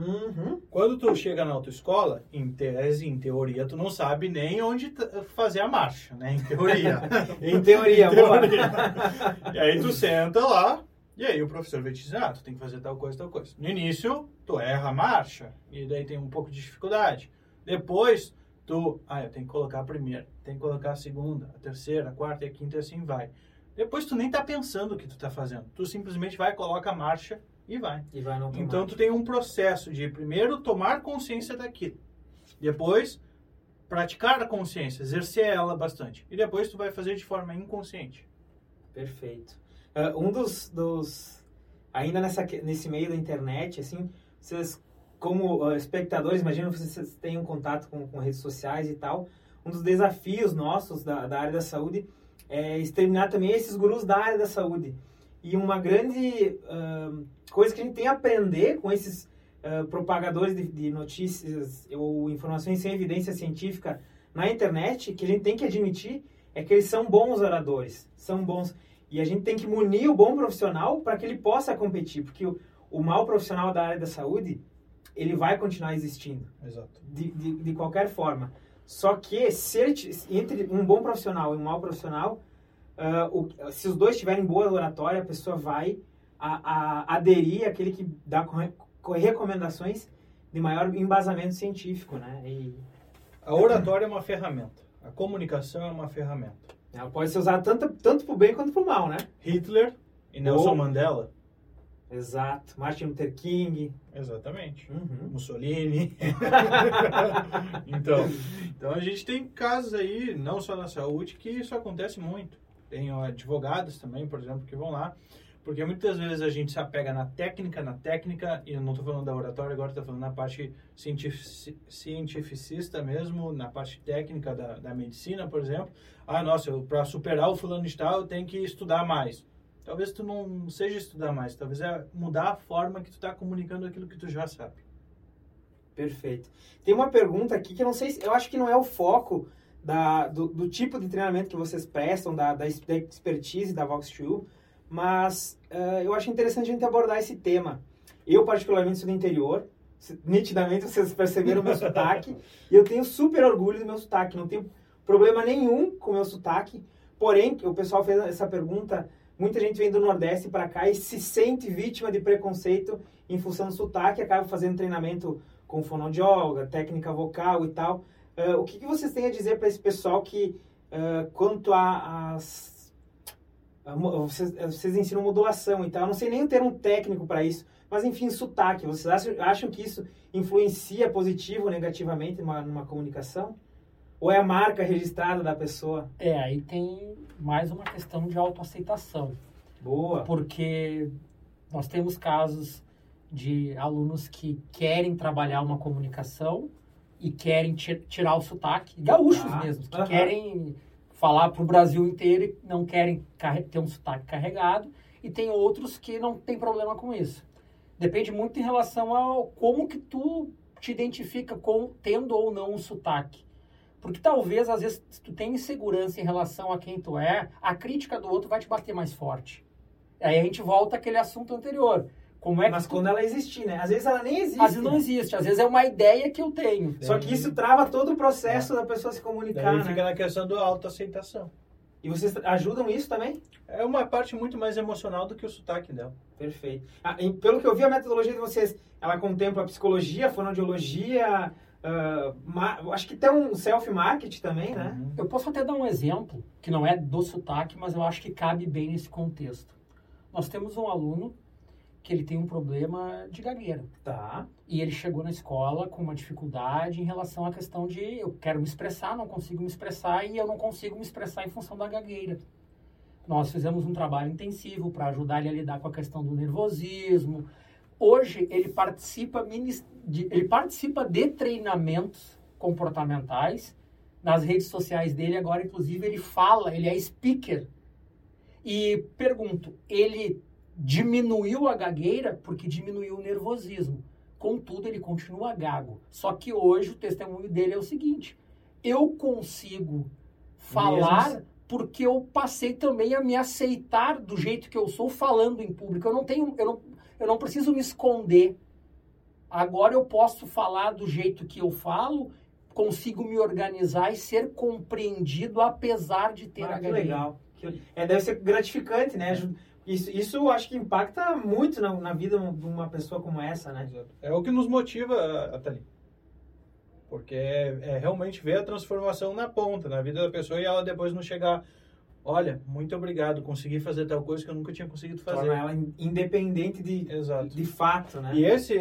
Uhum. Quando tu chega na autoescola, em tese, em teoria, tu não sabe nem onde fazer a marcha, né? Em teoria. Em teoria, Em teoria. E aí tu senta lá, e aí o professor vai te dizer, ah, tu tem que fazer tal coisa, tal coisa. No início, tu erra a marcha, e daí tem um pouco de dificuldade. Depois, tu, ah, eu tenho que colocar a primeira, tem que colocar a segunda, a terceira, a quarta e a quinta e assim vai. Depois tu nem tá pensando o que tu tá fazendo. Tu simplesmente vai, coloca a marcha e vai. E vai Então tu tem um processo de primeiro tomar consciência daquilo. Depois praticar a consciência, exercer ela bastante. E depois tu vai fazer de forma inconsciente. Perfeito. Ah, um dos, dos ainda nessa nesse meio da internet, assim, vocês como ah, espectadores, imagino que vocês tenham contato com, com redes sociais e tal. Um dos desafios nossos da, da área da saúde é exterminar também esses gurus da área da saúde. E uma grande ah, coisa que a gente tem a aprender com esses ah, propagadores de, de notícias ou informações sem evidência científica na internet, que a gente tem que admitir, é que eles são bons oradores, são bons. E a gente tem que munir o bom profissional para que ele possa competir, porque o, o mau profissional da área da saúde, ele vai continuar existindo Exato. de, de, de qualquer forma. Só que se ele, entre um bom profissional e um mau profissional, ah, o- se os dois tiverem boa oratória, a pessoa vai a, a, aderir àquele que dá recomendações de maior embasamento científico, né? E A oratória é uma ferramenta. A comunicação é uma ferramenta. ela pode ser usada tanto, tanto para o bem quanto para o mal, né? Hitler e Nelson Oh. Mandela. Exato. Martin Luther King. Exatamente. Uhum. Mussolini. então, então a gente tem casos aí, não só na saúde, que isso acontece muito. Tem advogados também, por exemplo, que vão lá. Porque muitas vezes a gente se apega na técnica, na técnica, e eu não estou falando da oratória agora, estou falando na parte cientifici- cientificista mesmo, na parte técnica da, da medicina, por exemplo. Ah, nossa, para superar o fulano de tal, eu tenho que estudar mais. Talvez tu não seja estudar mais, talvez é mudar a forma que tu está comunicando aquilo que tu já sabe. Perfeito. Tem uma pergunta aqui que eu não sei, se, eu acho que não é o foco da, do, do tipo de treinamento que vocês prestam, da, da, ex- da expertise da Vox2, mas eh, eu acho interessante a gente abordar esse tema. Eu, particularmente, sou do interior, nitidamente vocês perceberam o meu sotaque, e eu tenho super orgulho do meu sotaque, não tenho problema nenhum com o meu sotaque, porém, o pessoal fez essa pergunta, muita gente vem do Nordeste para cá e se sente vítima de preconceito em função do sotaque, acaba fazendo treinamento com fonoaudióloga, técnica vocal e tal. Ah, o que, que vocês têm a dizer para esse pessoal que, ah, quanto a- às. vocês, vocês ensinam modulação e tal, eu não sei nem o termo técnico para isso, mas enfim, sotaque. Vocês acham, acham que isso influencia positivo ou negativamente numa, numa comunicação? Ou é a marca registrada da pessoa? É, aí tem mais uma questão de autoaceitação. Boa. Porque nós temos casos de alunos que querem trabalhar uma comunicação e querem ti- tirar o sotaque, gaúchos Ah, mesmo, que aham. querem falar para o Brasil inteiro e não querem ter um sotaque carregado, e tem outros que não tem problema com isso. Depende muito em relação ao como que tu te identifica com tendo ou não um sotaque. Porque talvez, às vezes, se tu tem insegurança em relação a quem tu é, a crítica do outro vai te bater mais forte. Aí a gente volta àquele assunto anterior. Como é que Mas tu- quando ela existir, né? Às vezes ela nem existe. às vezes não existe, às vezes é uma ideia que eu tenho. Só que isso trava todo o processo da pessoa se comunicar, Daí né? fica na questão da autoaceitação. E vocês ajudam isso também? É uma parte muito mais emocional do que o sotaque dela. Perfeito. Ah, e pelo que eu vi, a metodologia de vocês, ela contempla a psicologia, a fonoaudiologia, ma- acho que tem um self-marketing também, né? Uhum. Eu posso até dar um exemplo, que não é do sotaque, mas eu acho que cabe bem nesse contexto. Nós temos um aluno que ele tem um problema de gagueira. Tá. E ele chegou na escola com uma dificuldade em relação à questão de eu quero me expressar, não consigo me expressar e eu não consigo me expressar em função da gagueira. Nós fizemos um trabalho intensivo para ajudar ele a lidar com a questão do nervosismo. Hoje ele participa, de, ele participa de treinamentos comportamentais nas redes sociais dele. Agora, inclusive, ele fala, ele é speaker. E pergunto, ele diminuiu a gagueira porque diminuiu o nervosismo. Contudo, ele continua gago. Só que hoje o testemunho dele é o seguinte: eu consigo falar Mesmo? porque eu passei também a me aceitar do jeito que eu sou falando em público. Eu não tenho, eu não, eu não preciso me esconder. Agora eu posso falar do jeito que eu falo, consigo me organizar e ser compreendido apesar de ter ah, a que legal. É, deve ser gratificante, né? Isso, isso acho que impacta muito na, na vida de uma pessoa como essa, né? É o que nos motiva, Atali. Porque é, é, realmente ver a transformação na ponta, na vida da pessoa e ela depois não chegar, olha, muito obrigado, consegui fazer tal coisa que eu nunca tinha conseguido fazer. Torna ela independente de, Exato. de fato, né? E esse,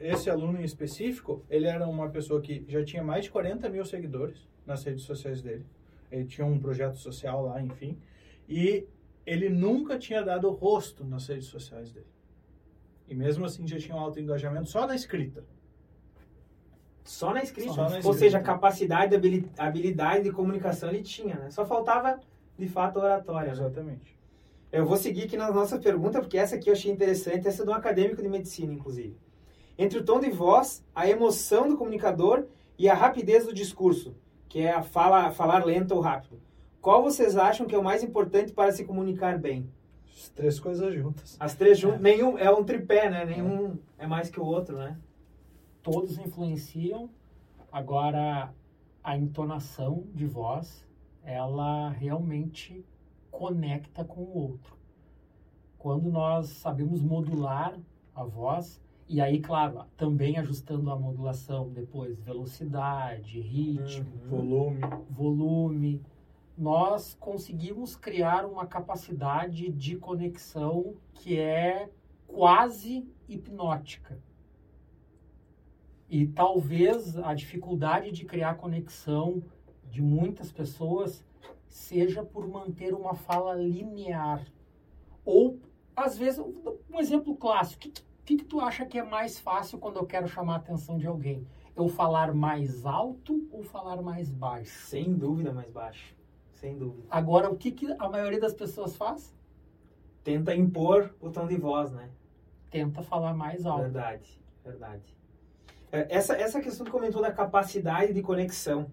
esse aluno em específico, ele era uma pessoa que já tinha mais de 40 mil seguidores nas redes sociais dele. Ele tinha um projeto social lá, enfim. E ele nunca tinha dado rosto nas redes sociais dele. E mesmo assim já tinha um alto engajamento só na escrita. Só na escrita. Só na escrita. Ou seja, a capacidade, a habilidade de comunicação ele tinha, né? Só faltava, de fato, a oratória. Exatamente. Eu vou seguir aqui na nossa pergunta, porque essa aqui eu achei interessante, essa é de um acadêmico de medicina, inclusive. Entre o tom de voz, a emoção do comunicador e a rapidez do discurso, que é a fala, falar lento ou rápido. Qual vocês acham que é o mais importante para se comunicar bem? As três coisas juntas. As três juntas. É. Nenhum é um tripé, né? Nenhum é. é mais que o outro, né? Todos influenciam. Agora, a entonação de voz, ela realmente conecta com o outro. Quando nós sabemos modular a voz, e aí, claro, também ajustando a modulação depois, velocidade, ritmo, uhum. volume. volume, nós conseguimos criar uma capacidade de conexão que é quase hipnótica. E talvez a dificuldade de criar conexão de muitas pessoas seja por manter uma fala linear. Ou, às vezes, um exemplo clássico. O que, que, que tu acha que é mais fácil quando eu quero chamar a atenção de alguém? Eu falar mais alto ou falar mais baixo? Sem dúvida mais baixo. Sem dúvida. Agora, o que, que a maioria das pessoas faz? Tenta impor o tom de voz, né? Tenta falar mais alto. Verdade, verdade. É, essa, essa questão que comentou da capacidade de conexão.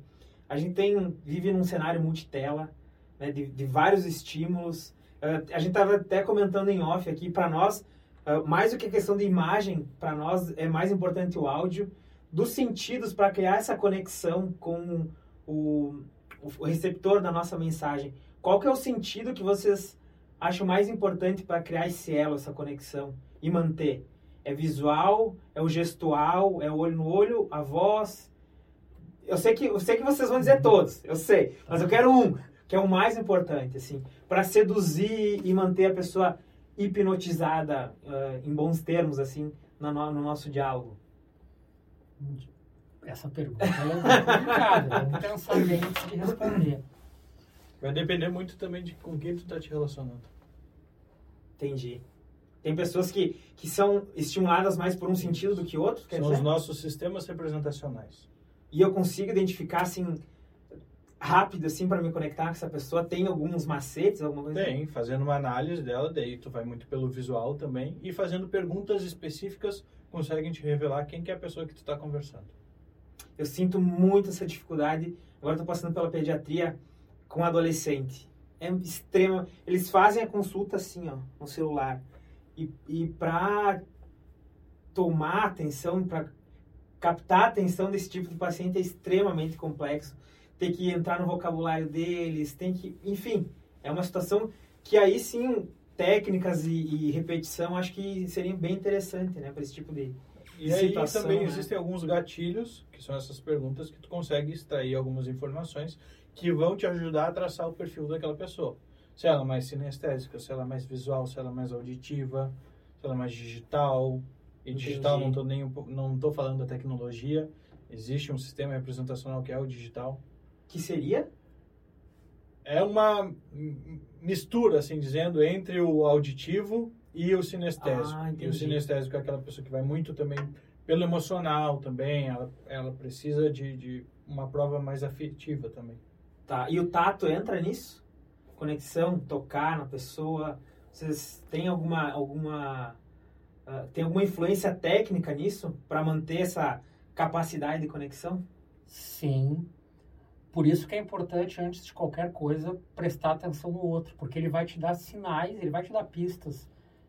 A gente tem, vive num cenário multitela, né, de, de vários estímulos. Uh, a gente estava até comentando em off aqui, para nós, uh, mais do que a questão de imagem, para nós é mais importante o áudio, dos sentidos para criar essa conexão com o, o receptor da nossa mensagem. Qual que é o sentido que vocês acham mais importante para criar esse elo, essa conexão e manter? É visual, é o gestual, é o olho no olho, a voz? Eu sei que eu sei que vocês vão dizer todos, eu sei, mas eu quero um que é o mais importante, assim, para seduzir e manter a pessoa hipnotizada, uh, em bons termos, assim, no, no nosso diálogo. Essa pergunta é complicada. Vamos pensar bem antes de responder. Vai depender muito também de com quem tu está te relacionando. Entendi. Tem pessoas que, que são estimuladas mais por um sentido do que outro? São dizer? os nossos sistemas representacionais. E eu consigo identificar, assim, rápido, assim, para me conectar com essa pessoa? Tem alguns macetes, alguma coisa? Tem, fazendo uma análise dela, daí tu vai muito pelo visual também. E fazendo perguntas específicas, conseguem te revelar quem que é a pessoa que tu está conversando. Eu sinto muito essa dificuldade. Agora estou passando pela pediatria com adolescente. É extrema. Eles fazem a consulta assim, ó, no celular. E, e para tomar atenção, para captar a atenção desse tipo de paciente é extremamente complexo. Tem que entrar no vocabulário deles, tem que. Enfim, é uma situação que aí sim, técnicas e, e repetição, acho que seria bem interessante, né, para esse tipo de, e aí também né? existem alguns gatilhos, que são essas perguntas, que tu consegue extrair algumas informações que vão te ajudar a traçar o perfil daquela pessoa. Se ela é mais sinestésica, se ela é mais visual, se ela é mais auditiva, se ela é mais digital. E Entendi. digital não estou nem não tô falando da tecnologia. Existe um sistema representacional que é o digital. Que seria? É uma mistura, assim dizendo, entre o auditivo e o sinestésico. Ah, e o sinestésico é aquela pessoa que vai muito também pelo emocional também, ela, ela precisa de, de uma prova mais afetiva também. Tá. E o tato entra nisso? Conexão, tocar na pessoa. Vocês têm alguma alguma ah, tem alguma influência técnica nisso para manter essa capacidade de conexão? Sim. Por isso que é importante, antes de qualquer coisa, prestar atenção no outro, porque ele vai te dar sinais, ele vai te dar pistas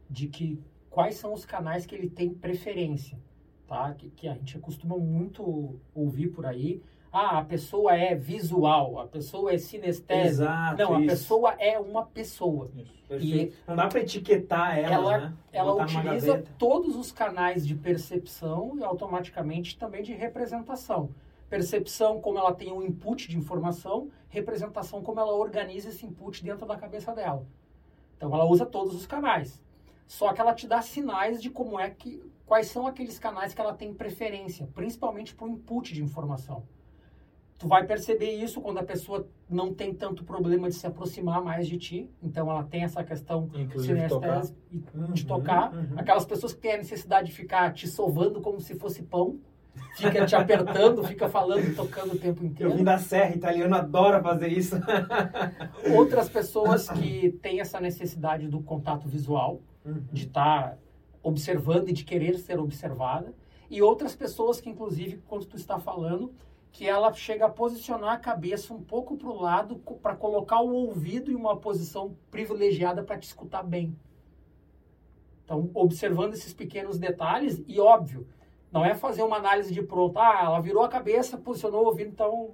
de que quais são os canais que ele tem preferência, tá? Que, que a gente costuma muito ouvir por aí. Ah, a pessoa é visual, a pessoa é sinestésica. Exato, Não, a isso. pessoa é uma pessoa. Perfeito. Não dá para etiquetar ela, Ela- né? Ela utiliza todos os canais de percepção e automaticamente também de representação. Percepção, como ela tem um input de informação, representação, como ela organiza esse input dentro da cabeça dela. Então, ela usa todos os canais. Só que ela te dá sinais de como é que, quais são aqueles canais que ela tem preferência, principalmente para o input de informação. Tu vai perceber isso quando a pessoa não tem tanto problema de se aproximar mais de ti. Então, ela tem essa questão Inclusive tocar. sinestésica e Uhum, de tocar. uhum. Aquelas pessoas que têm a necessidade de ficar te sovando como se fosse pão. Fica te apertando, fica falando, tocando o tempo Eu inteiro. vim da Serra, italiano adora fazer isso. Outras pessoas que têm essa necessidade do contato visual, de estar observando e de querer ser observada. E outras pessoas que, inclusive, quando tu está falando, que ela chega a posicionar a cabeça um pouco para o lado para colocar o ouvido em uma posição privilegiada para te escutar bem. Então, observando esses pequenos detalhes, e óbvio, não é fazer uma análise de pronto, ah, ela virou a cabeça, posicionou o ouvido, então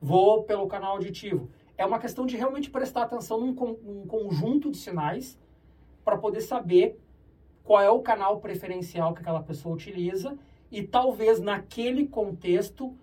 vou pelo canal auditivo. É uma questão de realmente prestar atenção num, con- num conjunto de sinais para poder saber qual é o canal preferencial que aquela pessoa utiliza e talvez naquele contexto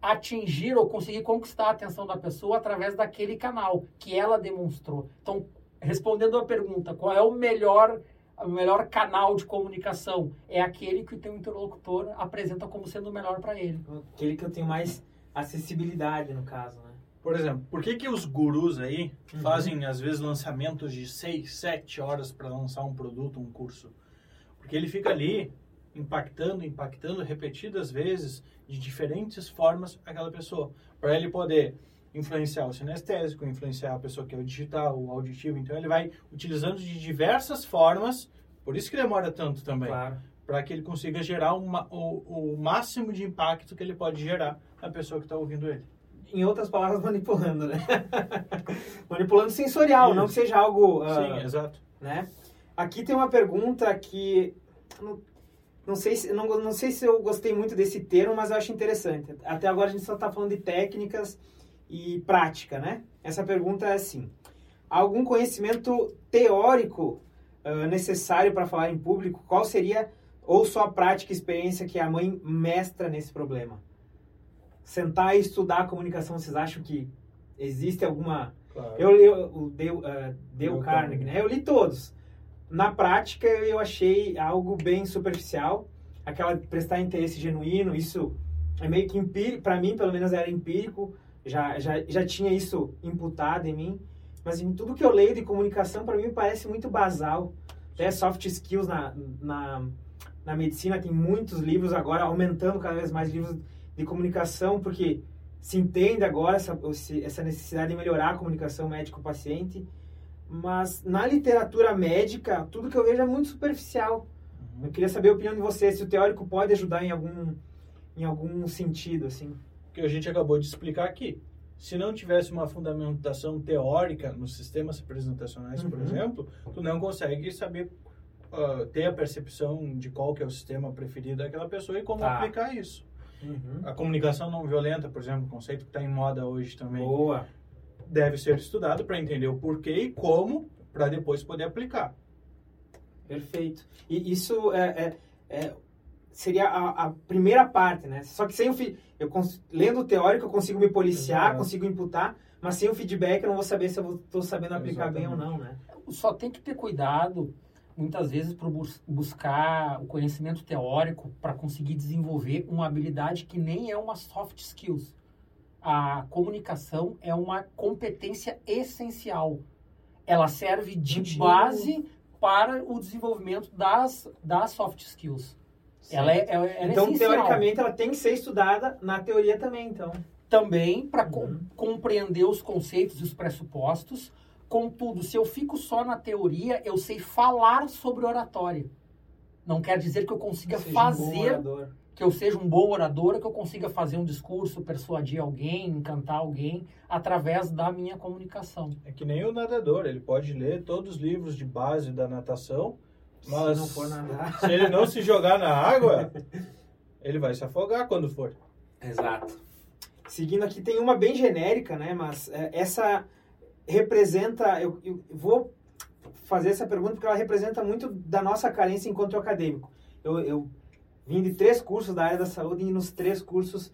atingir ou conseguir conquistar a atenção da pessoa através daquele canal que ela demonstrou. Então, respondendo à pergunta, qual é o melhor o melhor canal de comunicação? É aquele que o teu interlocutor apresenta como sendo o melhor para ele. Aquele que eu tenho mais acessibilidade, no caso, né? Por exemplo, por que que os gurus aí Uhum. fazem às vezes lançamentos de 6, 7 horas para lançar um produto, um curso? Porque ele fica ali impactando, impactando repetidas vezes de diferentes formas aquela pessoa, para ele poder influenciar o sinestésico, influenciar a pessoa que é o digital, o auditivo, então ele vai utilizando de diversas formas, por isso que demora tanto também Claro. para que ele consiga gerar uma, o, o máximo de impacto que ele pode gerar na pessoa que está ouvindo ele. Em outras palavras, manipulando, né? manipulando sensorial, Isso. não que seja algo... ah, Sim, exato. né? Aqui tem uma pergunta que não, não sei se não, não sei se eu gostei muito desse termo, mas eu acho interessante. Até agora a gente só está falando de técnicas e prática, né? Essa pergunta é assim: algum conhecimento teórico ah, necessário para falar em público? Qual seria ou só a prática e experiência que a mãe mestra nesse problema? Sentar e estudar a comunicação, vocês acham que existe alguma Claro. eu li o Dale, uh, Dale Dale Carnegie, né? Eu li todos. Na prática, eu achei algo bem superficial. Aquela prestar interesse genuíno, isso é meio que empírico, para mim, pelo menos era empírico. Já, já, já tinha isso imputado em mim. Mas em tudo que eu leio de comunicação, para mim, parece muito basal. Até soft skills na, na, na medicina, tem muitos livros agora, aumentando cada vez mais livros de comunicação, porque se entende agora essa, essa necessidade de melhorar a comunicação médico-paciente, mas na literatura médica, tudo que eu vejo é muito superficial. Uhum. Eu queria saber a opinião de você, se o teórico pode ajudar em algum, em algum sentido, assim. que a gente acabou de explicar aqui. Se não tivesse uma fundamentação teórica nos sistemas representacionais, por Uhum. exemplo, tu não consegue saber ah, ter a percepção de qual que é o sistema preferido daquela pessoa e como Tá. aplicar isso. A comunicação não violenta, por exemplo, um conceito que está em moda hoje também, Boa. deve ser estudado para entender o porquê e como, para depois poder aplicar. Perfeito. E isso é, é- é- seria a, a primeira parte, né? Só que sem o eu cons- lendo o teórico eu consigo me policiar, Exato. consigo imputar, mas sem o feedback eu não vou saber se eu estou sabendo aplicar bem ou Exatamente. não, né? Só tem que ter cuidado, muitas vezes, para buscar o conhecimento teórico para conseguir desenvolver uma habilidade que nem é uma soft skills. A comunicação é uma competência essencial. ela serve de Contigo. base para o desenvolvimento das, das soft skills. Ela é, ela, ela é então, essencial. teoricamente, ela tem que ser estudada na teoria também, então. também para Uhum. compreender os conceitos e os pressupostos. Contudo, se eu fico só na teoria, eu sei falar sobre oratória. Não quer dizer que eu consiga um bom fazer, orador. que eu seja um bom orador, que eu consiga fazer um discurso, persuadir alguém, encantar alguém através da minha comunicação. É que nem o nadador, ele pode ler todos os livros de base da natação, mas Se não for nadar. se ele não se jogar na água, ele vai se afogar quando for. Exato. Seguindo aqui, tem uma bem genérica, né? Mas é, essa representa. Eu, eu vou fazer essa pergunta porque ela representa muito da nossa carência enquanto acadêmico. Eu, eu vim de três cursos da área da saúde e nos três cursos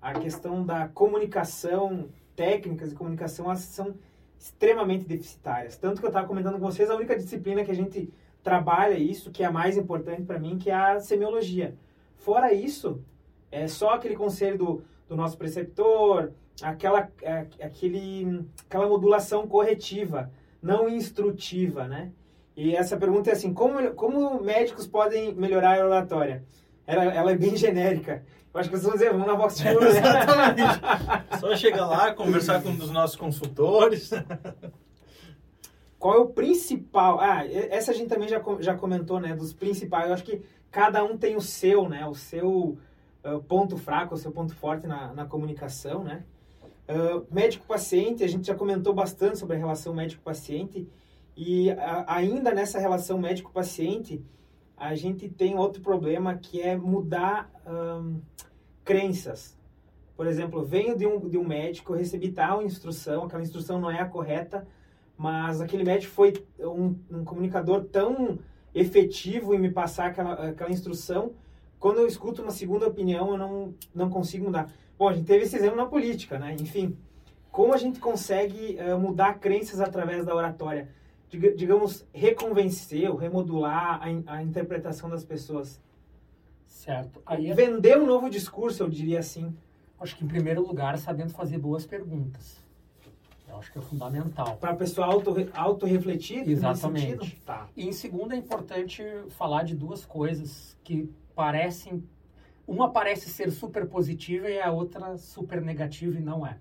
a questão da comunicação, técnicas de comunicação, elas são extremamente deficitárias. Tanto que eu estava comentando com vocês, a única disciplina que a gente trabalha isso, que é a mais importante para mim, que é a semiologia. Fora isso, é só aquele conselho do, do nosso preceptor, aquela, é, aquele, aquela modulação corretiva, não instrutiva, né? E essa pergunta é assim, como, como médicos podem melhorar a oratória? Ela, ela é bem genérica. Eu acho que vocês vão dizer, vamos na Vox Tour, né? Exatamente. Só chegar lá, conversar com um dos nossos consultores. Qual é o principal? Ah, essa a gente também já, já comentou, né? Dos principais. Eu acho que cada um tem o seu, né? O seu ah, ponto fraco, o seu ponto forte na, na comunicação, né? Médico-paciente, a gente já comentou bastante sobre a relação médico-paciente. E a- ainda nessa relação médico-paciente, a gente tem outro problema que é mudar crenças. Por exemplo, venho de um, de um médico, recebi tal instrução, aquela instrução não é a correta, mas aquele médico foi um, um comunicador tão efetivo em me passar aquela, aquela instrução, quando eu escuto uma segunda opinião, eu não, não consigo mudar. Bom, a gente teve esse exemplo na política, né? Enfim, como a gente consegue eh, mudar crenças através da oratória? Diga- digamos, reconvencer ou remodular a, in- a interpretação das pessoas. Certo? Aí, Vender um novo discurso, eu diria assim. acho que em primeiro lugar, sabendo fazer boas perguntas. Eu acho que é fundamental. Para a pessoa auto, auto-refletir nesse Exatamente. Tá. E em segundo, é importante falar de duas coisas que parecem. Uma parece ser super positiva e a outra super negativa e não é.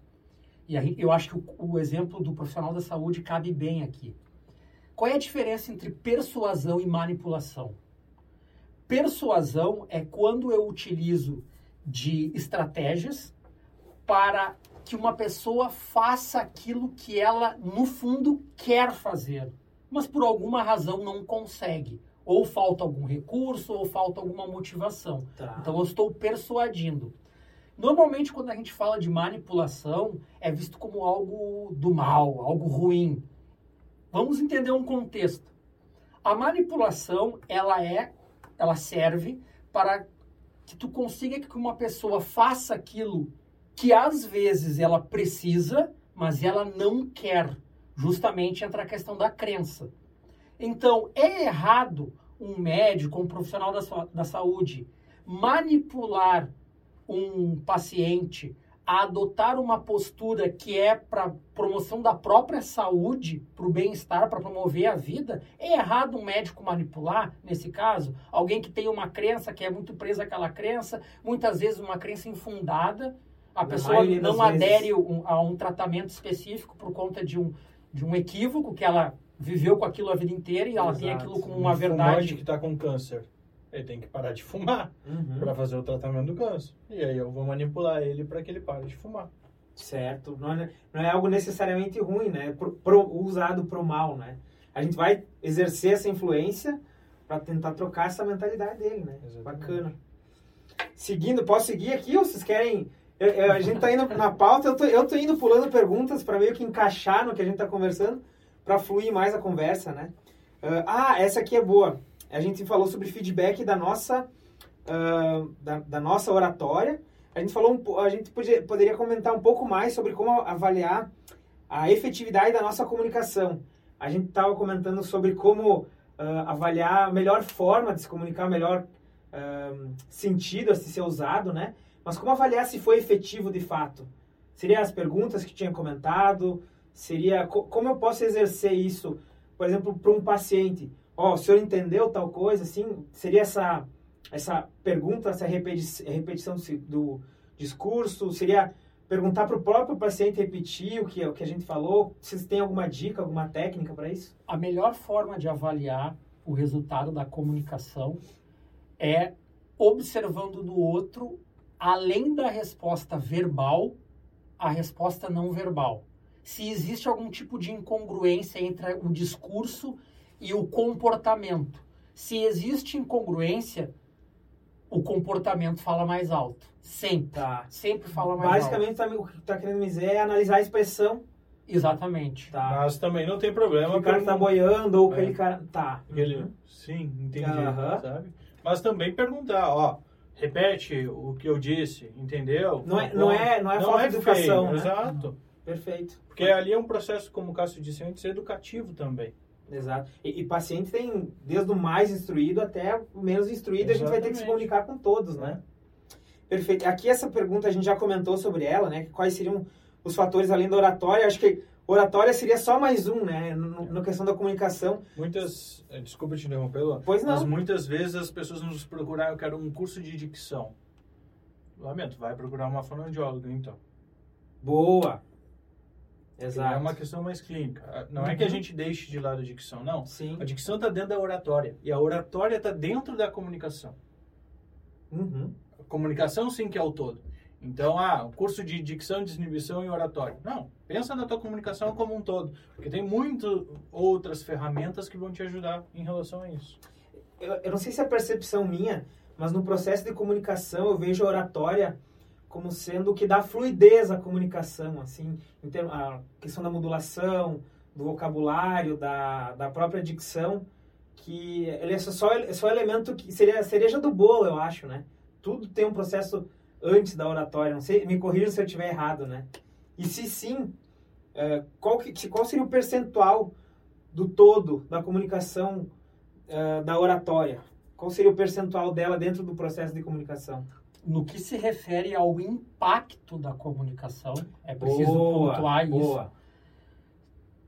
E aí, eu acho que o, o exemplo do profissional da saúde cabe bem aqui. Qual é a diferença entre persuasão e manipulação? Persuasão é quando eu utilizo de estratégias para que uma pessoa faça aquilo que ela, no fundo, quer fazer mas por alguma razão não consegue. Ou falta algum recurso, ou falta alguma motivação. Tá. Então eu estou persuadindo. Normalmente, quando a gente fala de manipulação, é visto como algo do mal, algo ruim. Vamos entender um contexto. A manipulação, ela é, ela serve para que tu consiga que uma pessoa faça aquilo que às vezes ela precisa, mas ela não quer. Justamente entra a questão da crença. Então, é errado um médico, um profissional da, da saúde, manipular um paciente a adotar uma postura que é para promoção da própria saúde, para o bem-estar, para promover a vida, é errado um médico manipular, nesse caso, alguém que tem uma crença, que é muito presa àquela crença, muitas vezes uma crença infundada, a Na pessoa não das vezes. adere um- a um tratamento específico por conta de um, de um equívoco que ela viveu com aquilo a vida inteira e ela tem Exato. aquilo como Um uma fumante verdade. que está com câncer, ele tem que parar de fumar Uhum. para fazer o tratamento do câncer. E aí eu vou manipular ele para que ele pare de fumar. Certo. Não é, não é algo necessariamente ruim, né? Pro, pro- usado pro mal, né? A gente vai exercer essa influência para tentar trocar essa mentalidade dele, né? Exatamente. Bacana. Seguindo, posso seguir aqui ou vocês querem... eu- eu- a gente tá indo na pauta, eu tô, eu tô indo pulando perguntas para meio que encaixar no que a gente tá conversando, para fluir mais a conversa, né? Ah, ah, essa aqui é boa. A gente falou sobre feedback da nossa, ah, da, da nossa oratória. A gente falou um, a gente podia, poderia comentar um pouco mais sobre como avaliar a efetividade da nossa comunicação. A gente estava comentando sobre como ah, avaliar a melhor forma de se comunicar, o melhor sentido a se ser usado, né? Mas como avaliar se foi efetivo de fato? Seriam as perguntas que tinha comentado? Seria co como eu posso exercer isso, por exemplo, para um paciente? Ó, oh, o senhor entendeu tal coisa? Assim, seria essa essa pergunta, essa repeti repetição do, do discurso? Seria perguntar para o próprio paciente repetir o que, o que a gente falou? Vocês têm alguma dica, alguma técnica para isso? A melhor forma de avaliar o resultado da comunicação é observando no outro, além da resposta verbal, a resposta não verbal. Se existe algum tipo de incongruência entre o discurso e o comportamento. Se existe incongruência, o comportamento fala mais alto. Sempre. Tá. Sempre fala mais Basicamente, alto. Basicamente, tá, o que tá querendo me dizer é analisar a expressão. Exatamente. Tá. Mas também não tem problema. Que o cara que tá boiando ou é. aquele cara. Tá. Aquele... Uhum. Sim, entendi. Uhum. Sabe? Mas também perguntar, ó. Repete o que eu disse, entendeu? Não é, não é, não é não falta é de educação. Feio, né? Exato. Perfeito. Porque ali é um processo, como o Cássio disse antes, educativo também. Exato. E, e, paciente tem desde o mais instruído até o menos instruído, Exatamente. a gente vai ter que se comunicar com todos, né? Perfeito. Aqui essa pergunta a gente já comentou sobre ela, né? Quais seriam os fatores além da oratória? Acho que oratória seria só mais um, né? Na questão da comunicação. Muitas, eh, desculpa te interromper, pois não. mas muitas vezes as pessoas nos procuram, eu quero um curso de dicção. Lamento, vai procurar uma fonoaudióloga, então. Boa. Exato. É uma questão mais clínica. Ah, não uhum. é que a uhum. gente deixe de lado a dicção, não. Sim. A dicção está dentro da oratória. E a oratória está dentro da comunicação. Uhum. A comunicação, sim, que é o todo. Então, ah, o curso de dicção, desinibição e oratória. Não, pensa na tua comunicação como um todo. Porque tem muitas outras ferramentas que vão te ajudar em relação a isso. Eu, eu não sei se é percepção minha, mas no processo de comunicação eu vejo a oratória como sendo o que dá fluidez à comunicação, assim, a questão da modulação, do vocabulário, da, da própria dicção, que ele é só, só elemento que seria a cereja do bolo, eu acho, né? Tudo tem um processo antes da oratória, não sei, me corrija se eu estiver errado, né? E se sim, é, qual, que, qual seria o percentual do todo da comunicação é, da oratória? Qual seria o percentual dela dentro do processo de comunicação? No que se refere ao impacto da comunicação, é preciso boa, pontuar boa.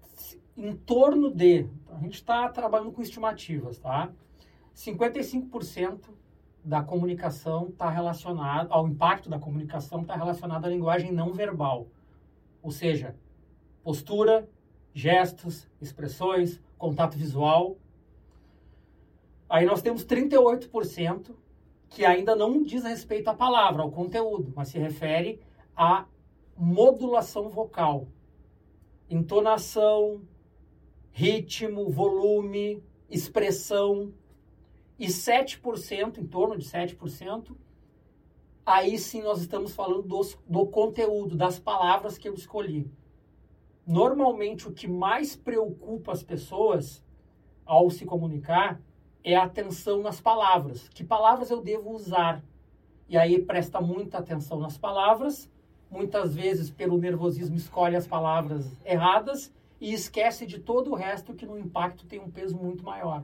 isso. Em torno de, a gente está trabalhando com estimativas, tá? 55% da comunicação está relacionado, ao impacto da comunicação está relacionado à linguagem não verbal. Ou seja, postura, gestos, expressões, contato visual. Aí nós temos 38% que ainda não diz respeito à palavra, ao conteúdo, mas se refere à modulação vocal, entonação, ritmo, volume, expressão. E 7%, em torno de 7%, aí sim nós estamos falando dos, do conteúdo, das palavras que eu escolhi. Normalmente o que mais preocupa as pessoas ao se comunicar é a atenção nas palavras. Que palavras eu devo usar? E aí presta muita atenção nas palavras, muitas vezes pelo nervosismo escolhe as palavras erradas e esquece de todo o resto que no impacto tem um peso muito maior.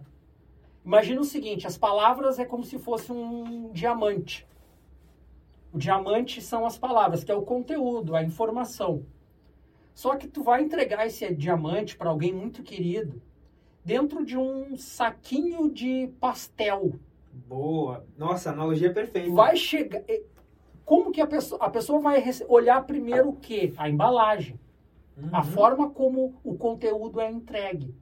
Imagina o seguinte, as palavras é como se fosse um diamante. O diamante são as palavras, que é o conteúdo, a informação. Só que tu vai entregar esse diamante para alguém muito querido, dentro de um saquinho de pastel. Boa. Nossa, analogia perfeita. Vai chegar. Como que a pessoa, a pessoa vai olhar primeiro o quê? A embalagem. Uhum. A forma como o conteúdo é entregue.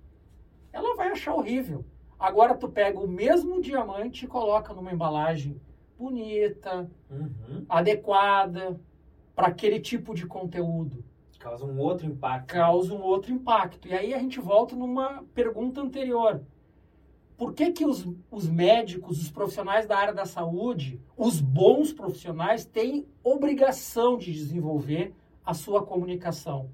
Ela vai achar horrível. Agora tu pega o mesmo diamante e coloca numa embalagem bonita, uhum. adequada para aquele tipo de conteúdo. Causa um outro impacto. Causa um outro impacto. E aí a gente volta numa pergunta anterior. Por que, que os, os médicos, os profissionais da área da saúde, os bons profissionais, têm obrigação de desenvolver a sua comunicação?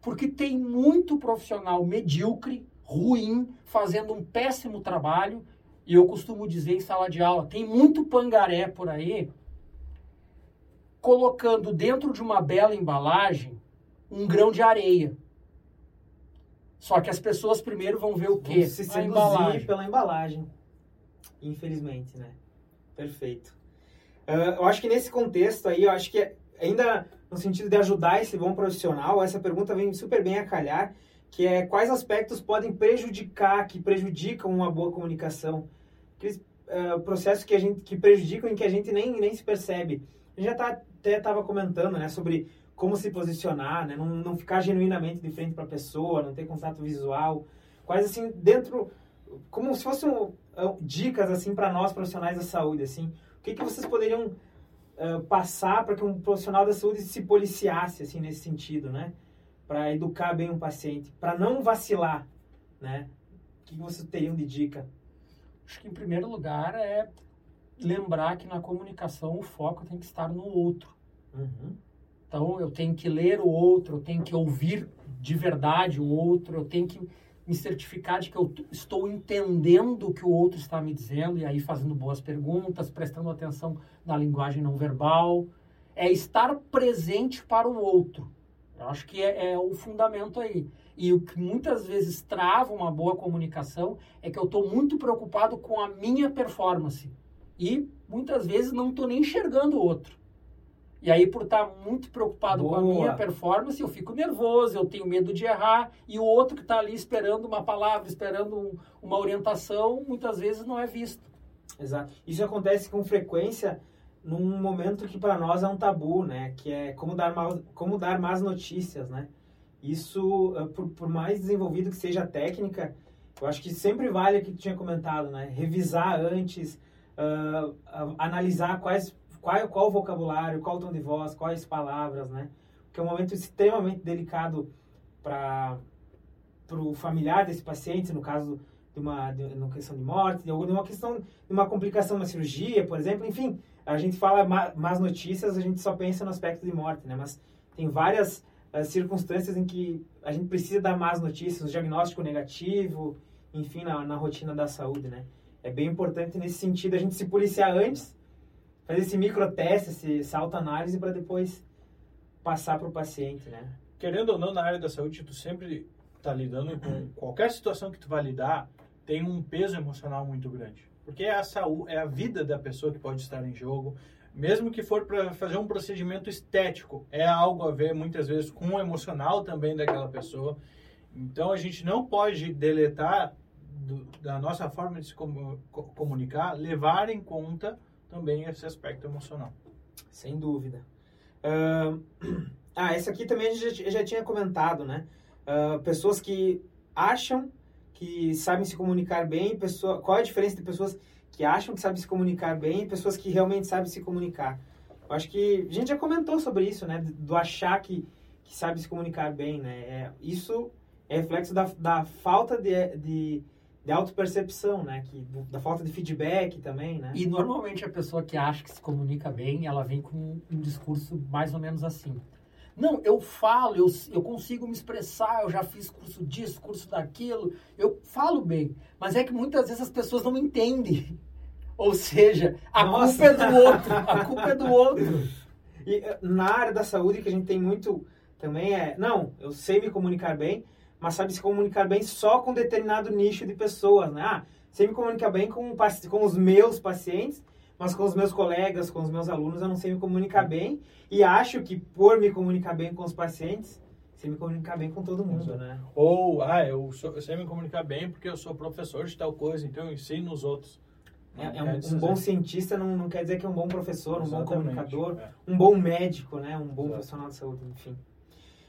Porque tem muito profissional medíocre, ruim, fazendo um péssimo trabalho. E eu costumo dizer em sala de aula, tem muito pangaré por aí, colocando dentro de uma bela embalagem um grão de areia. Só que as pessoas primeiro vão ver o quê? Vão se seduzir a embalagem. pela embalagem. Infelizmente, né? Perfeito. Uh, eu acho que nesse contexto aí, eu acho que ainda no sentido de ajudar esse bom profissional, essa pergunta vem super bem a calhar, que é quais aspectos podem prejudicar, que prejudicam uma boa comunicação. Aqueles uh, processos que a gente que prejudicam e que a gente nem, nem se percebe. A gente já tá, até estava comentando, né, sobre como se posicionar, né, não, não ficar genuinamente de frente para a pessoa, não ter contato visual, quais assim dentro como se fossem uh, dicas assim para nós profissionais da saúde, assim, o que que vocês poderiam uh, passar para que um profissional da saúde se policiasse assim nesse sentido, né? Para educar bem um paciente, para não vacilar, né? O que vocês teriam de dica? Acho que em primeiro lugar é lembrar que na comunicação o foco tem que estar no outro. Uhum. Então eu tenho que ler o outro, eu tenho que ouvir de verdade o outro, eu tenho que me certificar de que eu estou entendendo o que o outro está me dizendo e aí fazendo boas perguntas, prestando atenção na linguagem não verbal. É estar presente para o outro. Eu acho que é, é o fundamento aí. E o que muitas vezes trava uma boa comunicação é que eu estou muito preocupado com a minha performance. E muitas vezes não estou nem enxergando o outro. E aí, por estar muito preocupado Boa. com a minha performance, eu fico nervoso, eu tenho medo de errar, e o outro que está ali esperando uma palavra, esperando um, uma orientação, muitas vezes não é visto. Exato. Isso acontece com frequência num momento que para nós é um tabu, né? Que é como dar, mal, como dar más notícias, né? Isso, eh, por, por mais desenvolvido que seja a técnica, eu acho que sempre vale o que tu tinha comentado, né? Revisar antes, uh, uh, analisar quais qual, qual vocabulário, qual o tom de voz, quais palavras, né? Porque é um momento extremamente delicado para o familiar desse paciente, no caso de uma, de uma questão de morte, de uma questão de uma complicação, uma cirurgia, por exemplo, enfim, a gente fala más notícias, a gente só pensa no aspecto de morte, né? Mas tem várias uh, circunstâncias em que a gente precisa dar más notícias, um diagnóstico negativo, enfim, na, na rotina da saúde, né? É bem importante nesse sentido a gente se policiar antes fazer esse microteste, esse, essa autoanálise para depois passar para o paciente, né? Querendo ou não, na área da saúde, tu sempre está lidando com qualquer situação que tu vai lidar, tem um peso emocional muito grande. Porque é a saúde, é a vida da pessoa que pode estar em jogo. Mesmo que for para fazer um procedimento estético, é algo a ver muitas vezes com o emocional também daquela pessoa. Então a gente não pode deletar do, da nossa forma de se comunicar, levar em conta também esse aspecto emocional. Sem dúvida. Uh, ah, esse aqui também a gente já, tinha comentado, né? Uh, pessoas que acham que sabem se comunicar bem, pessoa, qual é a diferença de pessoas que acham que sabem se comunicar bem e pessoas que realmente sabem se comunicar? Eu acho que a gente já comentou sobre isso, né? Do achar que, que sabe se comunicar bem, né? É, isso é reflexo da, da falta de, de de autopercepção, né? Que, da falta de feedback também, né? E normalmente a pessoa que acha que se comunica bem, ela vem com um discurso mais ou menos assim. Não, eu falo, eu, eu consigo me expressar, eu já fiz curso disso, curso daquilo, eu falo bem. Mas é que muitas vezes as pessoas não entendem. Ou seja, a Nossa. culpa é do outro, a culpa é do outro. E eh, na área da saúde que a gente tem muito também é, não, eu sei me comunicar bem, mas sabe se comunicar bem só com determinado nicho de pessoas, né? Ah, sei me comunicar bem com, com os meus pacientes, mas com os meus colegas, com os meus alunos, eu não sei me comunicar bem. E acho que por me comunicar bem com os pacientes, sei me comunicar bem com todo mundo, né? Ou, ah, eu, sou, eu sei me comunicar bem porque eu sou professor de tal coisa, então eu ensino os outros. É, é um, um, bom cientista não, não quer dizer que é um bom professor, um Exatamente, bom comunicador, é. um bom médico, né? Um bom Exato. profissional de saúde, enfim.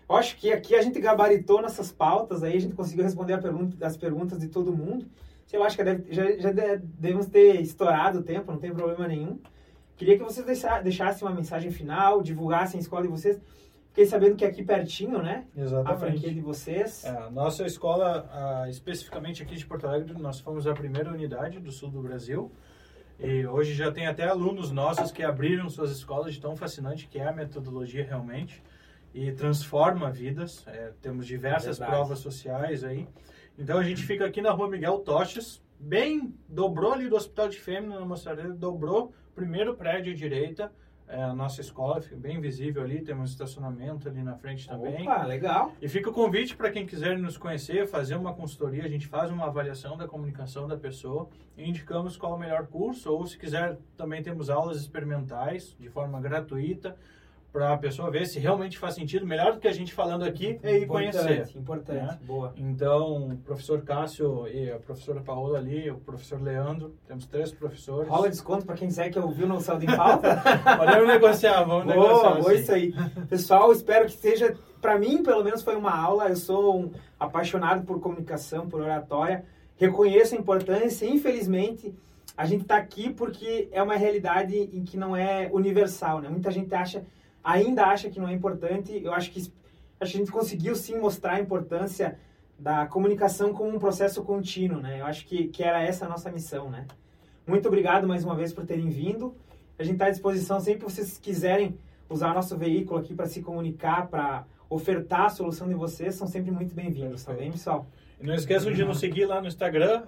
Eu acho que aqui a gente gabaritou nessas pautas, aí a gente conseguiu responder pergunta, as perguntas de todo mundo. Eu acho que deve, já, já devemos ter estourado o tempo, não tem problema nenhum. Queria que vocês deixassem uma mensagem final, divulgassem a escola de vocês. Fiquei sabendo que é aqui pertinho, né? Exatamente. A franquia de vocês. É, a nossa escola, especificamente aqui de Porto Alegre, nós fomos a primeira unidade do sul do Brasil. E hoje já tem até alunos nossos que abriram suas escolas de tão fascinante que é a metodologia realmente e transforma vidas. É, temos diversas provas sociais aí. Então a gente fica aqui na rua Miguel Toches, bem, dobrou ali do Hospital de Fêmea, na Mostradera, dobrou, primeiro prédio à direita, é, a nossa escola, fica bem visível ali, temos estacionamento ali na frente também. Opa, legal. E fica o convite para quem quiser nos conhecer, fazer uma consultoria, a gente faz uma avaliação da comunicação da pessoa e indicamos qual é o melhor curso, ou se quiser, também temos aulas experimentais de forma gratuita, para a pessoa ver se realmente faz sentido. Melhor do que a gente falando aqui é ir importante, conhecer. Importante, né? boa. Então, o professor Cássio e a professora Paola ali, o professor Leandro, temos três professores. Rola desconto para quem quiser que ouviu no Saldo em Pauta. Podemos negociar, vamos boa, negociar. boa assim. isso aí. Pessoal, espero que seja, para mim, pelo menos foi uma aula. Eu sou um apaixonado por comunicação, por oratória. Reconheço a importância, infelizmente, a gente está aqui porque é uma realidade em que não é universal, né? Muita gente acha, ainda acha que não é importante. Eu acho que, a gente conseguiu sim mostrar a importância da comunicação como um processo contínuo, né? Eu acho que, que era essa a nossa missão, né? Muito obrigado mais uma vez por terem vindo. A gente está à disposição sempre que vocês quiserem usar o nosso veículo aqui para se comunicar, para ofertar a solução de vocês, são sempre muito bem-vindos, tá bem, pessoal? E não esqueçam de nos seguir lá no Instagram,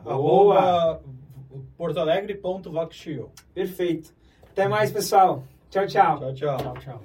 portoalegre.voxtio. Perfeito. Até mais, pessoal. Tchau, tchau. Tchau, tchau. Tchau, tchau.